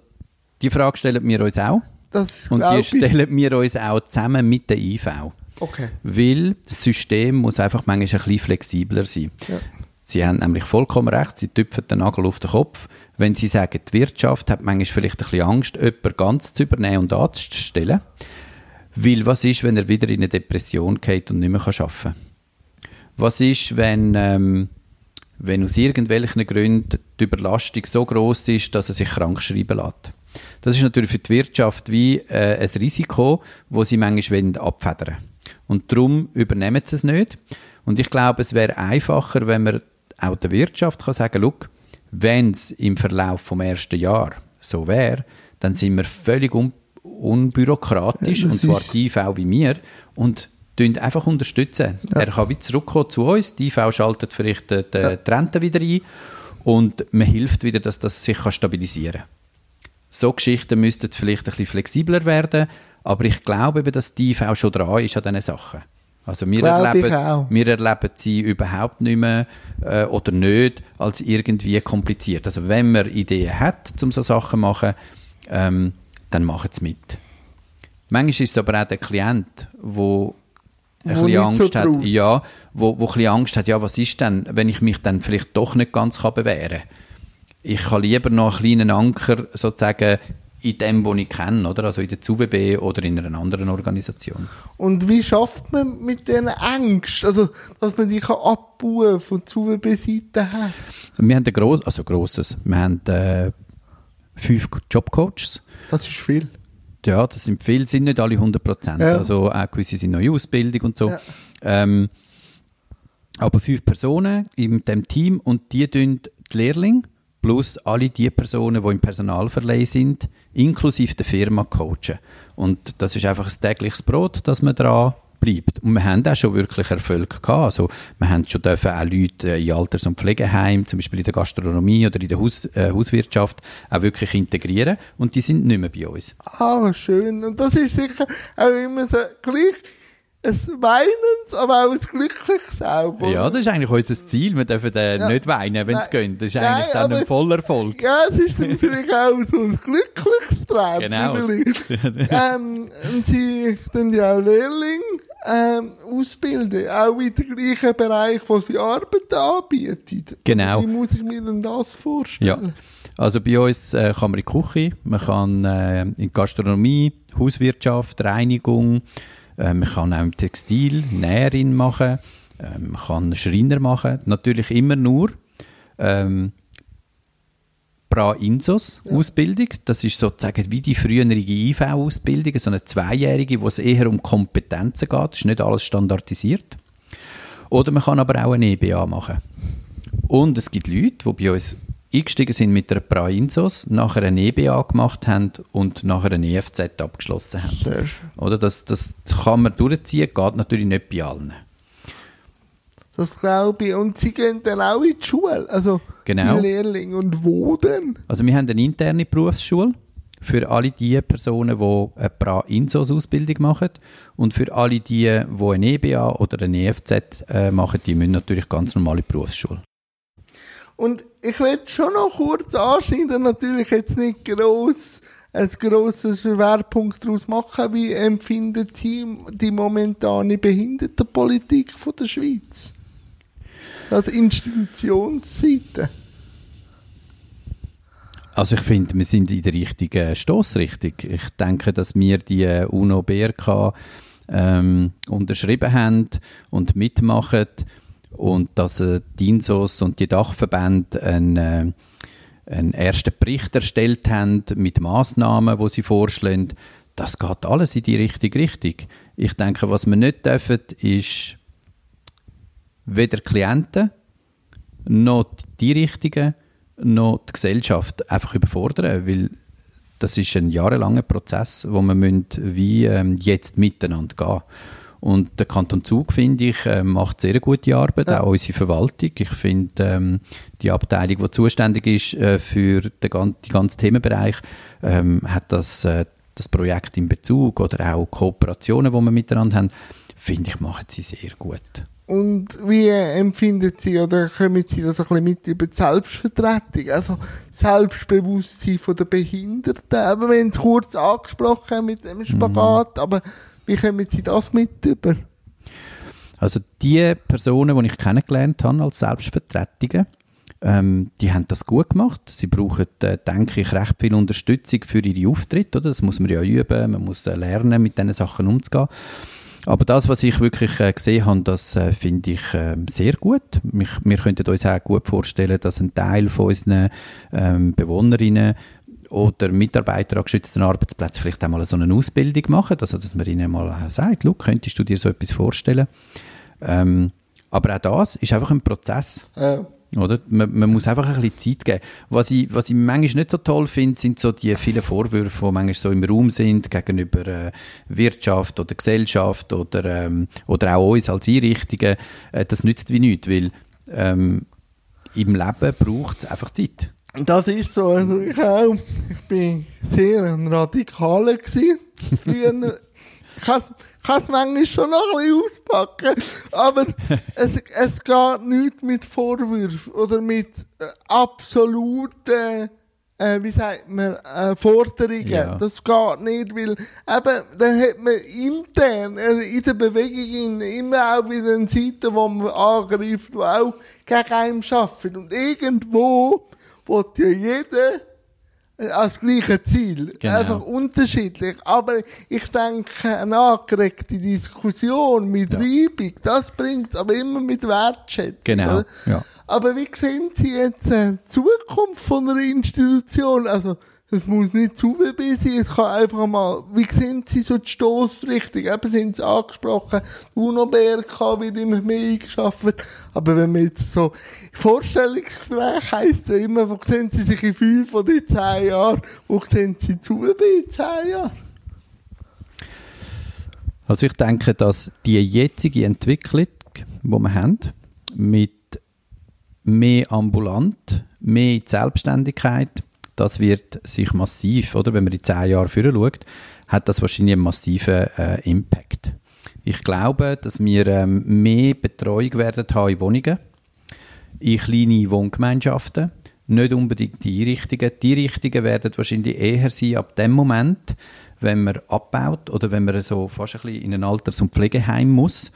die Frage stellen wir uns auch. Und die glaub ich. stellen wir uns auch zusammen mit der IV. Okay. Weil das System muss einfach manchmal ein bisschen flexibler sein. Ja. Sie haben nämlich vollkommen recht, sie tüpfen den Nagel auf den Kopf. Wenn sie sagen, die Wirtschaft hat manchmal vielleicht ein bisschen Angst, jemanden ganz zu übernehmen und anzustellen. Weil was ist, wenn er wieder in eine Depression geht und nicht mehr arbeiten kann? Was ist, wenn, ähm, wenn aus irgendwelchen Gründen die Überlastung so groß ist, dass er sich krank schreiben lässt? Das ist natürlich für die Wirtschaft wie äh, ein Risiko, wo sie manchmal wollen abfedern Und darum übernehmen sie es nicht. Und ich glaube, es wäre einfacher, wenn man auch der Wirtschaft kann sagen kann, wenn es im Verlauf vom ersten Jahr so wäre, dann sind wir völlig un unbürokratisch, Ja, das und zwar ist- die IV wie wir, und einfach unterstützen. Er kann wie zurückkommen zu uns, die IV schaltet vielleicht die, die, die Rente wieder ein und man hilft wieder, dass das sich stabilisieren kann. So Geschichten müssten vielleicht ein bisschen flexibler werden, aber ich glaube eben, dass die IV schon dran ist an diesen Sachen. Also wir Glaube erleben, auch. wir erleben sie überhaupt nicht mehr äh, oder nicht als irgendwie kompliziert. Also wenn man Ideen hat, um so Sachen zu machen, ähm, dann machen sie mit. Manchmal ist es aber auch der Klient, wo ein Wo bisschen nicht so Angst hat, ja, wo, wo ein bisschen Angst hat, ja, was ist denn, wenn ich mich dann vielleicht doch nicht ganz kann bewähren kann. Ich kann lieber noch einen kleinen Anker sozusagen in dem, was ich kenne, oder? Also in der ZUWB oder in einer anderen Organisation. Und wie schafft man mit diesen Ängsten, also dass man die kann abbauen von ZUWB-Seite her? Wir haben ein gross, also grosses, wir haben äh, fünf Jobcoaches. Das ist viel. Ja, das sind viele, sind nicht alle 100 Prozent. Ja. Also auch gewisse sind in Ausbildung und so. Ja. Ähm, aber fünf Personen in dem Team und die tun die Lehrlinge plus alle die Personen, die im Personalverleih sind, inklusive der Firma coachen. Und das ist einfach ein tägliches Brot, dass man dran bleibt. Und wir haben auch schon wirklich Erfolg gehabt. Also wir haben schon dürfen auch Leute in Alters- und Pflegeheimen, zum Beispiel in der Gastronomie oder in der Haus, äh, Hauswirtschaft, auch wirklich integrieren. Und die sind nicht mehr bei uns. Ah, schön. Und das ist sicher auch immer so gleich ein Weinens, aber auch ein Glückliches auch. Ja, das ist eigentlich unser Ziel. Wir dürfen äh, Ja. nicht weinen, wenn es geht. Das ist Nein, eigentlich dann ein Vollerfolg. Ja, es ist dann vielleicht auch so ein glückliches Träumchen. Genau. ähm, und sie dann ja auch Lehrling ähm, ausbilden, auch in dem gleichen Bereich, wo sie Arbeit anbieten. Genau. Wie muss ich mir denn das Ja. vorstellen? Also bei uns äh, kann man in die Küche, man kann äh, in Gastronomie, Hauswirtschaft, Reinigung, man kann auch im Textil Näherin machen, äh, man kann Schreiner machen. Natürlich immer nur ähm, Pra-Insos Ausbildung. Das ist sozusagen wie die frühere IV-Ausbildung, so eine zweijährige, wo es eher um Kompetenzen geht. Das ist nicht alles standardisiert. Oder man kann aber auch eine EBA machen. Und es gibt Leute, die bei uns eingestiegen sind mit einer Pra-Insos, nachher eine EBA gemacht haben und nachher eine EFZ abgeschlossen haben. Sehr schön. Oder das, das kann man durchziehen, geht natürlich nicht bei allen. Das glaube ich. Und sie gehen dann auch in die Schule, also Genau. die Lehrlinge. Und wo denn? Also wir haben eine interne Berufsschule für alle die Personen, die eine Pra-Insos-Ausbildung machen und für alle die, die eine EBA oder eine EFZ äh, machen, die müssen natürlich ganz normale Berufsschule. Und ich will schon noch kurz anschneiden, natürlich jetzt nicht gross, ein grosses Schwerpunkt daraus machen, wie empfindet Sie die momentane Behindertenpolitik von der Schweiz? Also Institutionsseite. Also ich finde, wir sind in der richtigen Stoßrichtung. Ich denke, dass wir die äh, UNO-BRK ähm, unterschrieben haben und mitmachen und dass äh, die INSOS und die Dachverbände ein, äh, einen ersten Bericht erstellt haben mit Massnahmen, wo sie vorschlagen. Das geht alles in die richtige Richtung. Ich denke, was wir nicht dürfen, ist weder Klienten noch die Richtigen noch die Gesellschaft einfach überfordern, weil das ist ein jahrelanger Prozess, wo man müssen, wie ähm, jetzt miteinander gehen. Und der Kanton Zug, finde ich, äh, macht sehr gute Arbeit, ja. auch unsere Verwaltung. Ich finde, ähm, die Abteilung, die zuständig ist äh, für den, gan den ganzen Themenbereich, ähm, hat das, äh, das Projekt in Bezug oder auch Kooperationen, die wir miteinander haben, finde ich, machen sie sehr gut. Und wie empfinden Sie oder kommen Sie das ein bisschen mit über die Selbstvertretung, also Selbstbewusstsein der Behinderten? Aber wir haben es kurz angesprochen mit dem Spagat, mhm. aber wie kommen Sie das mit über? Also die Personen, die ich kennengelernt habe als Selbstvertretungen, ähm, die haben das gut gemacht. Sie brauchen, äh, denke ich, recht viel Unterstützung für ihre Auftritte. Oder? Das muss man ja üben, man muss äh, lernen, mit diesen Sachen umzugehen. Aber das, was ich wirklich äh, gesehen habe, das äh, finde ich äh, sehr gut. Mich, wir könnten uns auch gut vorstellen, dass ein Teil von unseren ähm, Bewohnerinnen oder Mitarbeiter an geschützten Arbeitsplätzen vielleicht einmal so eine Ausbildung machen, also dass man ihnen mal sagt, könntest du dir so etwas vorstellen? Ähm, aber auch das ist einfach ein Prozess. Ja. Oder? Man, man, muss einfach ein bisschen Zeit geben. Was ich, was ich manchmal nicht so toll finde, sind so die vielen Vorwürfe, die manchmal so im Raum sind gegenüber äh, Wirtschaft oder Gesellschaft oder, ähm, oder auch uns als Einrichtungen. Äh, das nützt wie nichts, weil ähm, im Leben braucht es einfach Zeit. Das ist so. Also ich auch. Ich bin sehr ein Radikaler gewesen. Früher. ich kann es manchmal schon noch ein bisschen auspacken, aber es, es geht nicht mit Vorwürfen oder mit äh, absoluten, äh, wie sagt man, äh, Forderungen. Ja. Das geht nicht, weil eben, dann hat man intern, also in der Bewegung immer auch wieder eine Seite, wo man angreift, die auch gegen einen arbeitet. Und irgendwo will ja jeder als gleiche Ziel. Genau. Einfach unterschiedlich. Aber ich denke, eine angeregte Diskussion mit ja. Reibung, das bringt aber immer mit Wertschätzung. Genau. Ja. Aber wie sehen Sie jetzt äh, die Zukunft von einer Institution? Also, es muss nicht zu WB sein, es kann einfach mal, wie sind Sie so die Stossrichtung? Eben sind Sie angesprochen, UNO-BRK wird immer mehr eingeschafft. Aber wenn man jetzt so, Vorstellungsgespräch heisst ja immer, wo sehen Sie sich in fünf oder in zehn Jahren? Wo sehen Sie zu WB in zehn Jahren? Also ich denke, dass die jetzige Entwicklung, die wir haben, mit mehr ambulant, mehr Selbstständigkeit, das wird sich massiv, oder wenn man in zehn Jahren führen schaut, hat das wahrscheinlich einen massiven äh, Impact. Ich glaube, dass wir ähm, mehr Betreuung werden haben in Wohnungen, in kleine Wohngemeinschaften, nicht unbedingt die Einrichtungen. Die Einrichtungen werden wahrscheinlich eher sein ab dem Moment, wenn man abbaut oder wenn man so fast ein bisschen in ein Alters- und Pflegeheim muss.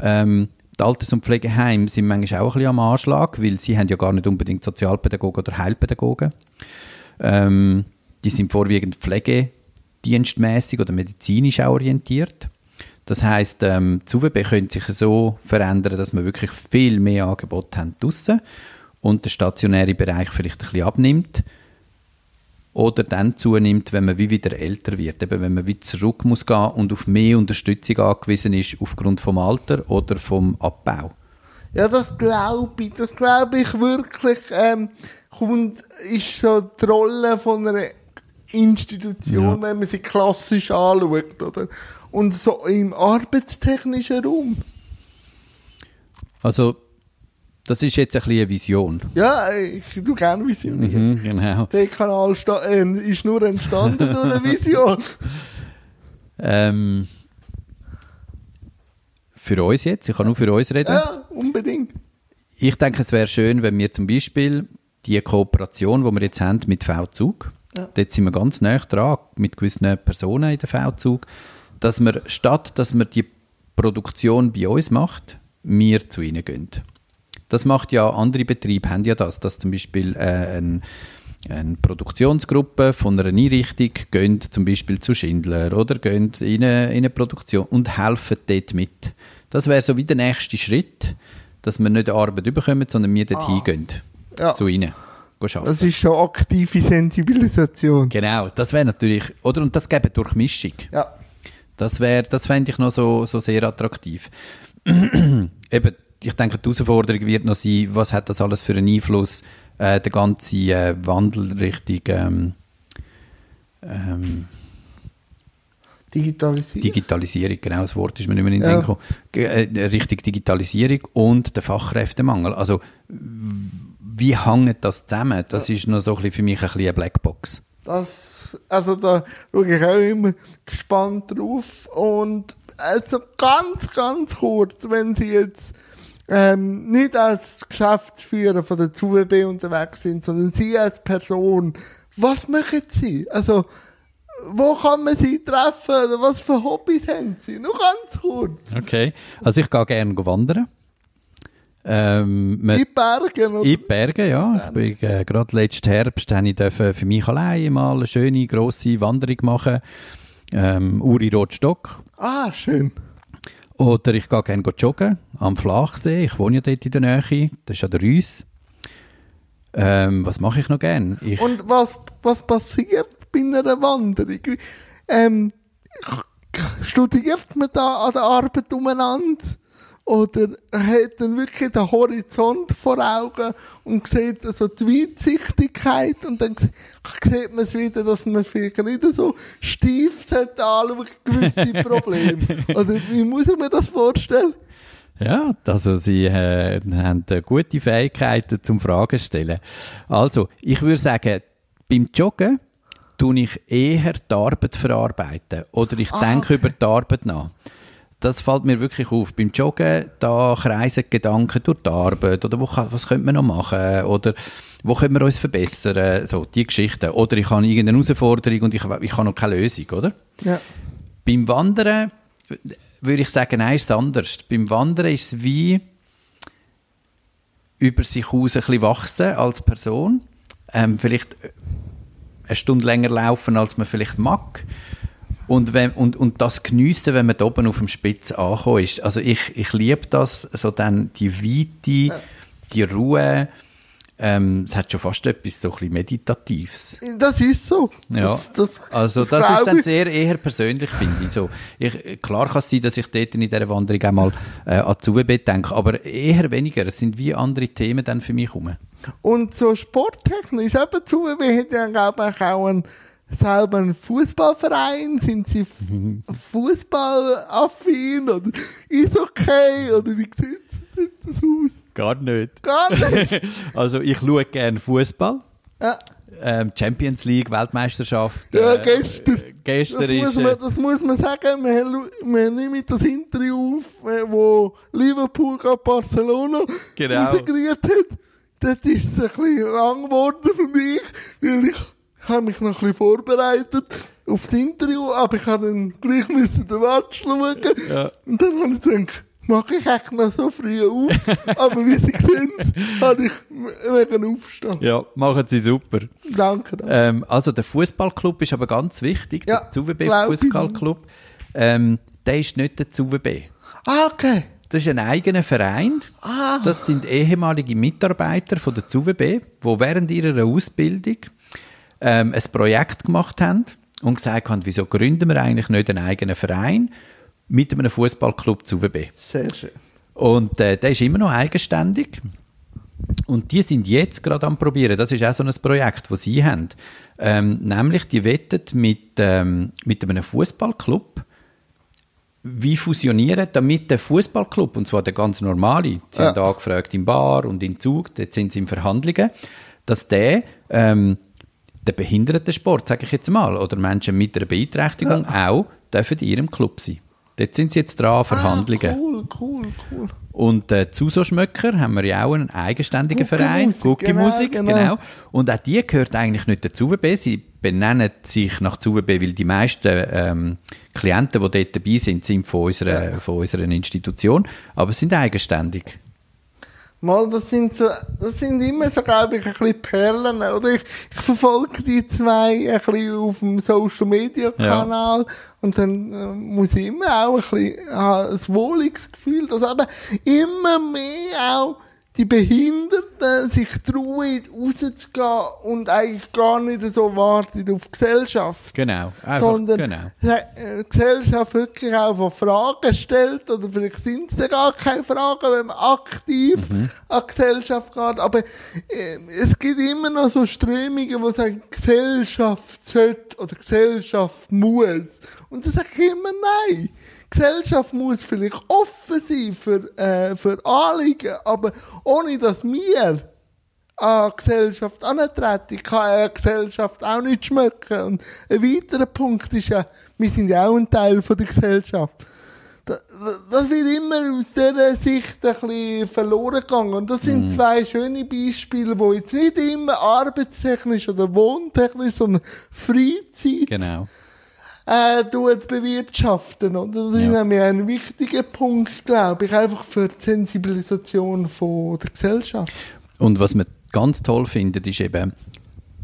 Ähm, die Alters- und Pflegeheime sind manchmal auch ein bisschen am Anschlag, weil sie haben ja gar nicht unbedingt Sozialpädagogen oder Heilpädagogen. Ähm, die sind vorwiegend pflegedienstmäßig oder medizinisch orientiert. Das heißt, ähm, das UWB könnte sich so verändern, dass wir wirklich viel mehr Angebote haben draussen und der stationäre Bereich vielleicht ein bisschen abnimmt oder dann zunimmt, wenn man wie wieder älter wird, eben wenn man wieder zurück muss gehen und auf mehr Unterstützung angewiesen ist aufgrund vom Alter oder vom Abbau. Ja, das glaube ich, das glaube ich wirklich. Ähm, kommt, ist so die Rolle von einer Institution, ja. wenn man sie klassisch anschaut, oder? Und so im arbeitstechnischen Raum. Also, das ist jetzt ein bisschen eine Vision. Ja, ich du gerne Vision. Mhm, genau. Der Kanal äh, ist nur entstanden durch eine Vision. ähm, für uns jetzt, ich kann nur für uns reden. Ja, unbedingt. Ich denke, es wäre schön, wenn wir zum Beispiel die Kooperation, die wir jetzt haben mit V-Zug, ja. dort sind wir ganz nah dran, mit gewissen Personen in der V-Zug, dass wir, statt dass wir die Produktion bei uns macht, wir zu ihnen gehen. Das macht ja, andere Betriebe haben ja das, dass zum Beispiel äh, ein, eine Produktionsgruppe von einer Einrichtung gehen zum Beispiel zu Schindler oder gehen in eine, in eine Produktion und helfen dort mit. Das wäre so wie der nächste Schritt, dass wir nicht Arbeit überkommen, sondern wir dort ah. hingehen ja. zu ihnen. arbeiten. Das ist so aktive Sensibilisation. Genau, das wäre natürlich, oder? Und das gäbe Durchmischung. Ja. Das wäre, das fände ich noch so, so sehr attraktiv. Eben, ich denke, die Herausforderung wird noch sein, was hat das alles für einen Einfluss, äh, der ganze äh, Wandel Richtung ähm, ähm, Digitalisieren. Digitalisierung, genau das Wort ist mir nicht mehr in den Sinn Ja. gekommen, Ge- äh, Richtung Digitalisierung und der Fachkräftemangel. Also, wie hängt das zusammen? Das ist noch so ein bisschen für mich ein bisschen eine Blackbox. Das, also da schaue ich auch immer gespannt drauf. Und also ganz, ganz kurz, wenn Sie jetzt ähm, nicht als Geschäftsführer von der ZUWB unterwegs sind, sondern Sie als Person, was machen Sie? Also, wo kann man Sie treffen? Oder was für Hobbys haben Sie? Nur ganz kurz. Okay. Also, ich gehe gerne wandern. Ähm, In Bergen oder? In die Berge, ja. Ich bin, äh, gerade letzten Herbst habe ich dürfen für mich allein mal eine schöne, grosse Wanderung machen. Ähm, Uri Rotstock. Ah, schön. Oder ich gehe gerne joggen am Flachsee. Ich wohne ja dort in der Nähe. Das ist an der Reuss. Ähm, was mache ich noch gerne? Ich, Und was, was passiert bei einer Wanderung? Ähm, studiert man da an der Arbeit umeinander? Oder hat dann wirklich den Horizont vor Augen und sieht so die Weitsichtigkeit und dann sieht man es wieder, dass man vielleicht nicht so steif sollte anschauen, gewisse Probleme. Oder wie muss ich mir das vorstellen? Ja, also sie äh, haben gute Fähigkeiten zum Fragen stellen. Also, ich würde sagen, beim Joggen tue ich eher die Arbeit verarbeiten oder ich Ah, denke okay. über die Arbeit nach. Das fällt mir wirklich auf. Beim Joggen, da kreisen Gedanken durch die Arbeit oder wo, kann- was könnte man noch machen oder wo können wir uns verbessern, so die Geschichten. Oder ich habe irgendeine Herausforderung und ich, ich habe noch keine Lösung, oder? Ja. Beim Wandern würde ich sagen, nein, ist es anders. Beim Wandern ist es wie über sich aus ein bisschen wachsen als Person. Ähm, vielleicht eine Stunde länger laufen, als man vielleicht mag. Und, wenn, und, und das geniessen, wenn man da oben auf dem Spitz angekommen ist. Also ich, ich liebe das, so dann die Weite, die Ruhe. Ähm, es hat schon fast etwas so ein bisschen Meditatives. Das ist so. Ja, Das, das, also das, glaub ist dann sehr eher persönlich, finde ich. So, ich. Klar kann es sein, dass ich dort in dieser Wanderung einmal äh, an die ZUB denke, aber eher weniger. Es sind wie andere Themen dann für mich herum. Und so sporttechnisch, eben zu, wir haben ja, glaube ich, auch einen, selber einen Fußballverein. Sind Sie Fußballaffin oder Eishockey oder wie sieht sieht das aus? Gar nicht. Gar nicht. Also ich schaue gerne Fußball. Ja, Ähm, Champions League, Weltmeisterschaft. ja äh, gestern. äh, gestern das, ist... muss äh, man, das muss man sagen. Wir, wir nehmen das Interview auf, äh, wo Liverpool gegen Barcelona Genau. rausgerührt hat. Das ist es ein bisschen lang geworden für mich, weil ich habe mich noch ein bisschen vorbereitet aufs Interview, aber ich habe dann gleich müssen den Match schauen. Ja. Und dann habe ich gedacht, mache ich echt noch so früh auf? aber wie Sie sehen, habe ich wegen aufstehen. ja, machen sie super. Danke. danke. Ähm, also der Fußballclub ist aber ganz wichtig, Ja, der ZUWB. Fußballclub. Ähm, der ist nicht der ZUWB. Ah, okay. Das ist ein eigener Verein. Ah. Das sind ehemalige Mitarbeiter von der ZUWB, die während ihrer Ausbildung ähm, ein Projekt gemacht haben und gesagt haben, wieso gründen wir eigentlich nicht einen eigenen Verein mit einem Fußballclub ZUWB. Sehr schön. Und äh, der ist immer noch eigenständig. Und die sind jetzt gerade am probieren. Das ist auch so ein Projekt, das sie haben. Ähm, nämlich, die wettet mit, ähm, mit einem Fußballclub wie fusionieren, damit der Fußballclub, und zwar der ganz normale, sie Ja. haben angefragt im Bar und in Zug, dort sind sie in Verhandlungen, dass der ähm, der Behindertensport, sage ich jetzt mal, oder Menschen mit einer Beeinträchtigung auch dürfen in ihrem Club sein. Dort sind sie jetzt dran, Verhandlungen. Ah, cool, cool, cool. Und äh, Zuso-Schmöcker haben wir ja auch einen eigenständigen Verein, Gucki-Musik, Gucki-Musik, genau, genau, genau. Und auch die gehört eigentlich nicht dazu ZUWB. Sie benennen sich nach ZUWB, weil die meisten ähm, Klienten, die dort dabei sind, sind von unserer, von unserer Institution, aber sind eigenständig. Mal, das sind so, das sind immer so, glaube ich, ein bisschen Perlen, oder? Ich, ich verfolge die zwei ein bisschen auf dem Social Media Kanal und dann äh, muss ich immer auch ein bisschen, ein wohliges Gefühl, dass eben immer mehr auch die Behinderten sich trauen, rauszugehen und eigentlich gar nicht so warten auf die Gesellschaft. Genau. Einfach, sondern genau. die Gesellschaft wirklich auch von Fragen stellt, oder vielleicht sind es ja gar keine Fragen, wenn man aktiv Mhm. an die Gesellschaft geht, aber äh, es gibt immer noch so Strömungen, die sagen, Gesellschaft sollte oder Gesellschaft muss. Und dann sage ich immer nein. Gesellschaft muss vielleicht offen sein für, äh, für Anliegen, aber ohne dass wir an Gesellschaft antreten, kann eine Gesellschaft auch nicht schmecken. Und ein weiterer Punkt ist ja, wir sind ja auch ein Teil von der Gesellschaft. Da- da- Das wird immer aus dieser Sicht ein bisschen verloren gegangen. Und das sind zwei schöne Beispiele, die jetzt nicht immer arbeitstechnisch oder wohntechnisch, sondern Freizeit Genau. Äh, tut bewirtschaften. Oder? Das ist Ja. nämlich ein wichtiger Punkt, glaube ich, einfach für die Sensibilisation von der Gesellschaft. Und was wir ganz toll finden, ist eben,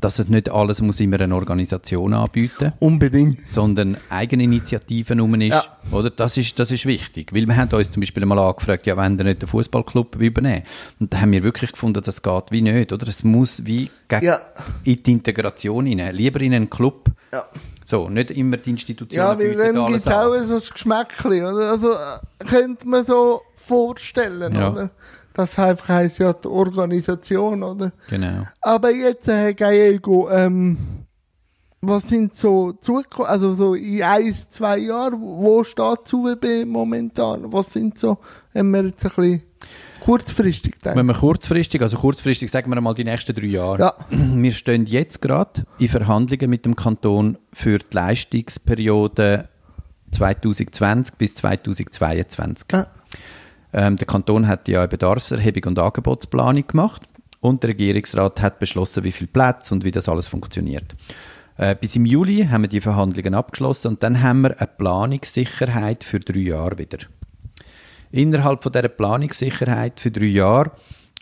dass es nicht alles muss immer eine Organisation anbieten Unbedingt. sondern Eigeninitiativen rum ist, Ja. oder? Das ist, das ist wichtig. Weil wir haben uns zum Beispiel mal angefragt, ja, wenn ihr nicht den Fußballclub übernehmen Und da haben wir wirklich gefunden, das geht wie nicht, oder? Es muss wie Ja. in die Integration hinein. Lieber in einen Club. Ja. So, nicht immer die Institutionen Ja, weil dann gibt es auch so ein Geschmäckchen, oder? Also, äh, könnte man so vorstellen, Ja. oder? Das einfach heisst ja die Organisation, oder? Genau. Aber jetzt, Herr Gallego, ähm, was sind so Zukunft, also so in ein, zwei Jahren, wo steht die UWB momentan? Was sind so, wenn wir jetzt ein bisschen kurzfristig denken? Wenn wir kurzfristig, also kurzfristig sagen wir mal die nächsten drei Jahre. Ja. Wir stehen jetzt gerade in Verhandlungen mit dem Kanton für die Leistungsperiode 2020 bis 2022. Ja. Ähm, der Kanton hat ja eine Bedarfserhebung und Angebotsplanung gemacht und der Regierungsrat hat beschlossen, wie viele Plätze und wie das alles funktioniert. Äh, bis im Juli haben wir die Verhandlungen abgeschlossen und dann haben wir eine Planungssicherheit für drei Jahre wieder. Innerhalb von dieser Planungssicherheit für drei Jahre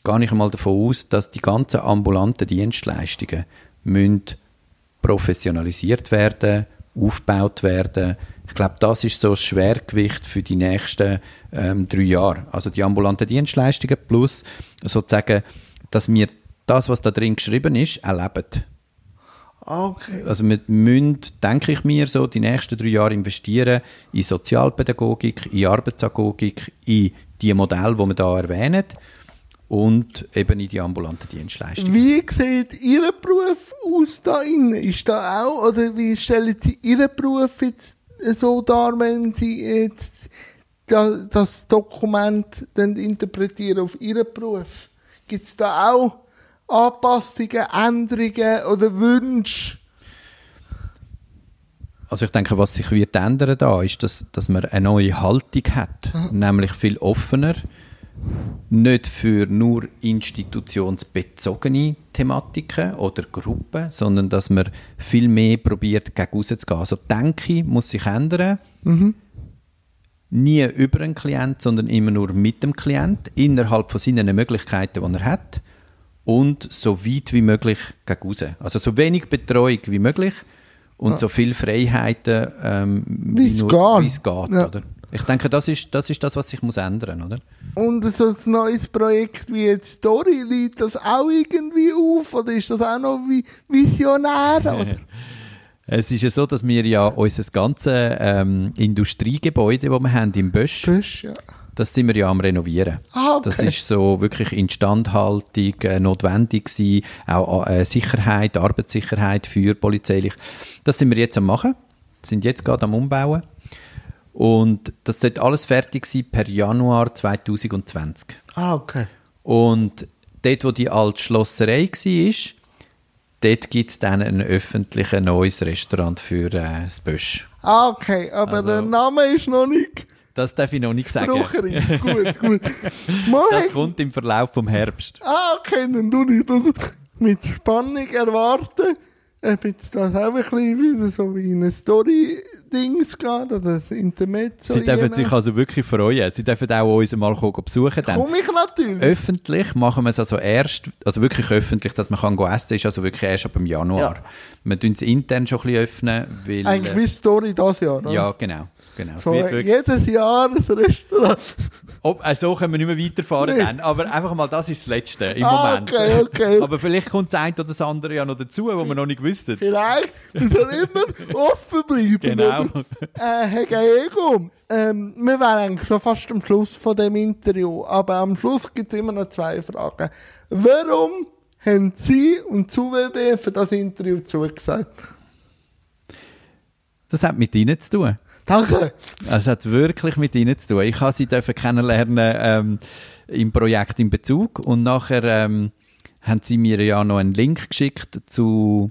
gehe ich einmal davon aus, dass die ganzen ambulanten Dienstleistungen müssen professionalisiert werden, aufgebaut werden. Ich glaube, das ist so das Schwergewicht für die nächsten ähm, drei Jahre. Also die ambulanten Dienstleistungen plus sozusagen, dass wir das, was da drin geschrieben ist, erleben. Ah, Okay. Also wir müssen, denke ich mir, so die nächsten drei Jahre investieren in Sozialpädagogik, in Arbeitsagogik, in die Modelle, die wir da erwähnen und eben in die ambulanten Dienstleistungen. Wie sieht Ihr Beruf aus da innen? Ist da auch, oder wie stellen Sie Ihren Beruf jetzt so dar, wenn Sie jetzt da, das Dokument dann interpretieren auf Ihren Beruf? Gibt es da auch Anpassungen, Änderungen oder Wünsche? Also ich denke, was sich wird ändern da, ist, dass, dass man eine neue Haltung hat, nämlich viel offener, nicht für nur institutionsbezogene Thematiken oder Gruppen, sondern dass man viel mehr probiert, gegen rauszugehen. Also die Denke muss sich ändern. Nie über einen Klient, sondern immer nur mit dem Klient, innerhalb von seinen Möglichkeiten, die er hat und so weit wie möglich gegen raus. Also so wenig Betreuung wie möglich und so viel Freiheiten, ähm, Wie es nur- geht. wie es geht. Ja. Oder? Ich denke, das ist, das ist das, was sich muss ändern oder? Und so ein neues Projekt wie jetzt Story, liegt das auch irgendwie auf? Oder ist das auch noch wie visionär? Oder? Es ist ja so, dass wir ja unser ganzes ähm, Industriegebäude, das wir haben im Bösch, Bösch, ja. Das sind wir ja am Renovieren. Ah, okay. Das ist so wirklich Instandhaltung äh, notwendig gewesen, auch äh, Sicherheit, Arbeitssicherheit für polizeilich. Das sind wir jetzt am machen, sind jetzt gerade am Umbauen. Und das sollte alles fertig sein per Januar 2020. Ah, okay. Und dort, wo die alte Schlosserei war, dort gibt es dann ein öffentliches neues Restaurant für äh, das Bösch. Ah, okay. Aber Also- der Name ist noch nicht Das darf ich noch nicht sagen. Brucherin. gut, gut. Mal Das kommt im Verlauf vom Herbst. Ah, okay, dann tue ich das mit Spannung erwarten. Ob jetzt das auch ein bisschen wieder so wie eine Story-Dings geht oder das Intermezzo. Sie dürfen sich also wirklich freuen. Sie dürfen auch uns mal besuchen. Dann. Komm ich natürlich. Öffentlich machen wir es also erst, also wirklich öffentlich, dass man kann essen ist also wirklich erst ab dem Januar. Ja. Wir tun es intern schon ein bisschen öffnen, weil... Eigentlich äh, wie Story das Jahr. oder? ja, genau. genau. Es So, wirklich, jedes Jahr ein Restaurant. Ob, äh, so können wir nicht mehr weiterfahren Nee. dann, aber einfach mal, das ist das Letzte im Ah, Moment. okay, okay. Aber vielleicht kommt das eine oder das andere ja noch dazu, was wir noch nicht wissen. Vielleicht, wir sollen immer offen bleiben. Genau. Oder? Äh, Herr Gallego, ähm, wir wären eigentlich schon fast am Schluss von dem Interview, aber am Schluss gibt es immer noch zwei Fragen. Warum haben Sie und ZUWB für das Interview zugesagt? Das hat mit Ihnen zu tun. Danke. Es hat wirklich mit Ihnen zu tun. Ich habe Sie dürfen kennenlernen ähm, im Projekt in Bezug und nachher ähm, haben Sie mir ja noch einen Link geschickt zu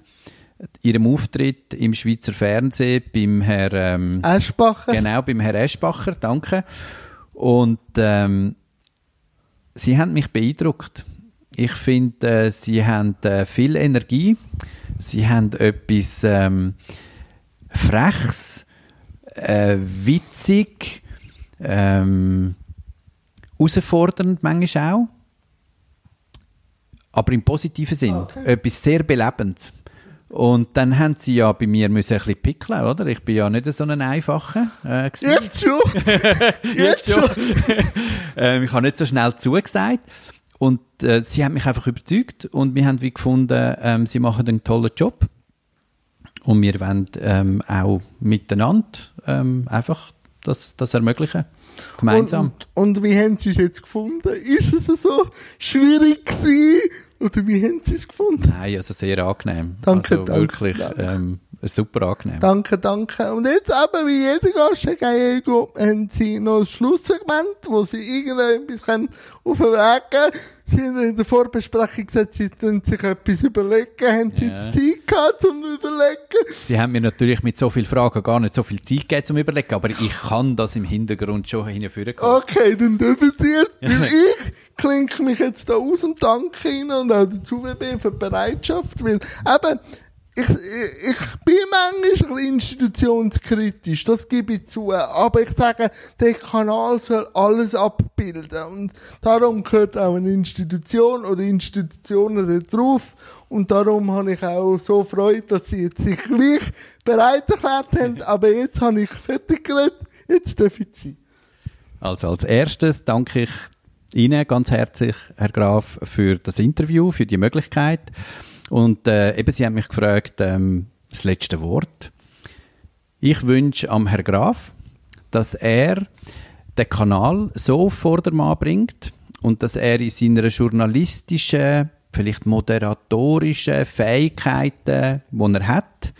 Ihrem Auftritt im Schweizer Fernsehen beim Herr ähm, Eschbacher. genau beim Herr Eschbacher, danke. Und ähm, Sie haben mich beeindruckt. Ich finde, äh, Sie haben äh, viel Energie. Sie haben etwas ähm, Freches, äh, witzig, ähm, herausfordernd manchmal auch. Aber im positiven Sinn. Etwas sehr Belebendes. Und dann haben sie ja bei mir müssen ein bisschen pickeln, oder? Ich bin ja nicht so ein einfacher. Äh. Jetzt schon. Jetzt schon. ähm, ich habe nicht so schnell zugesagt. Und äh, sie haben mich einfach überzeugt und wir haben wie gefunden, ähm, sie machen einen tollen Job. Und wir wollen ähm, auch miteinander ähm, einfach das, das ermöglichen. Gemeinsam. Und, und wie haben Sie es jetzt gefunden? Ist es so schwierig gewesen? Oder wie haben Sie es gefunden? Nein, also sehr angenehm. Danke, also danke, wirklich danke. Ähm, super angenehm. Danke, danke. Und jetzt eben, wie jeder Gast, haben Sie noch ein Schlusssegment, wo Sie irgendetwas können auf den Weg geben Sie haben in der Vorbesprechung gesagt, Sie tun sich etwas überlegen. Haben Sie Ja. jetzt Zeit gehabt, zum Überlegen? Sie haben mir natürlich mit so vielen Fragen gar nicht so viel Zeit gegeben zum Überlegen, aber ich kann das im Hintergrund schon hinführen. Okay, dann dürfen Sie jetzt, weil ich klinke mich jetzt da aus und danke Ihnen und auch der ZUWB für die Bereitschaft, weil eben, ich, ich, ich bin manchmal institutionskritisch, das gebe ich zu, aber ich sage, der Kanal soll alles abbilden und darum gehört auch eine Institution oder Institutionen da drauf und darum habe ich auch so Freude, dass Sie jetzt sich gleich bereit erklärt haben, aber jetzt habe ich fertig geredet, jetzt darf ich Sie. Also als erstes danke ich Ihnen ganz herzlich, Herr Graf, für das Interview, für die Möglichkeit. Und äh, eben, Sie haben mich gefragt, ähm, das letzte Wort. Ich wünsche am Herr Graf, dass er den Kanal so auf Vordermann bringt und dass er in seiner journalistischen, vielleicht moderatorischen Fähigkeiten, die er hat,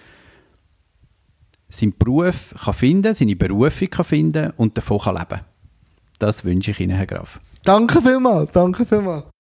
seinen Beruf kann finden, seine Berufung kann finden und davon kann leben. Das wünsche ich Ihnen, Herr Graf. Danke vielmals, danke vielmals.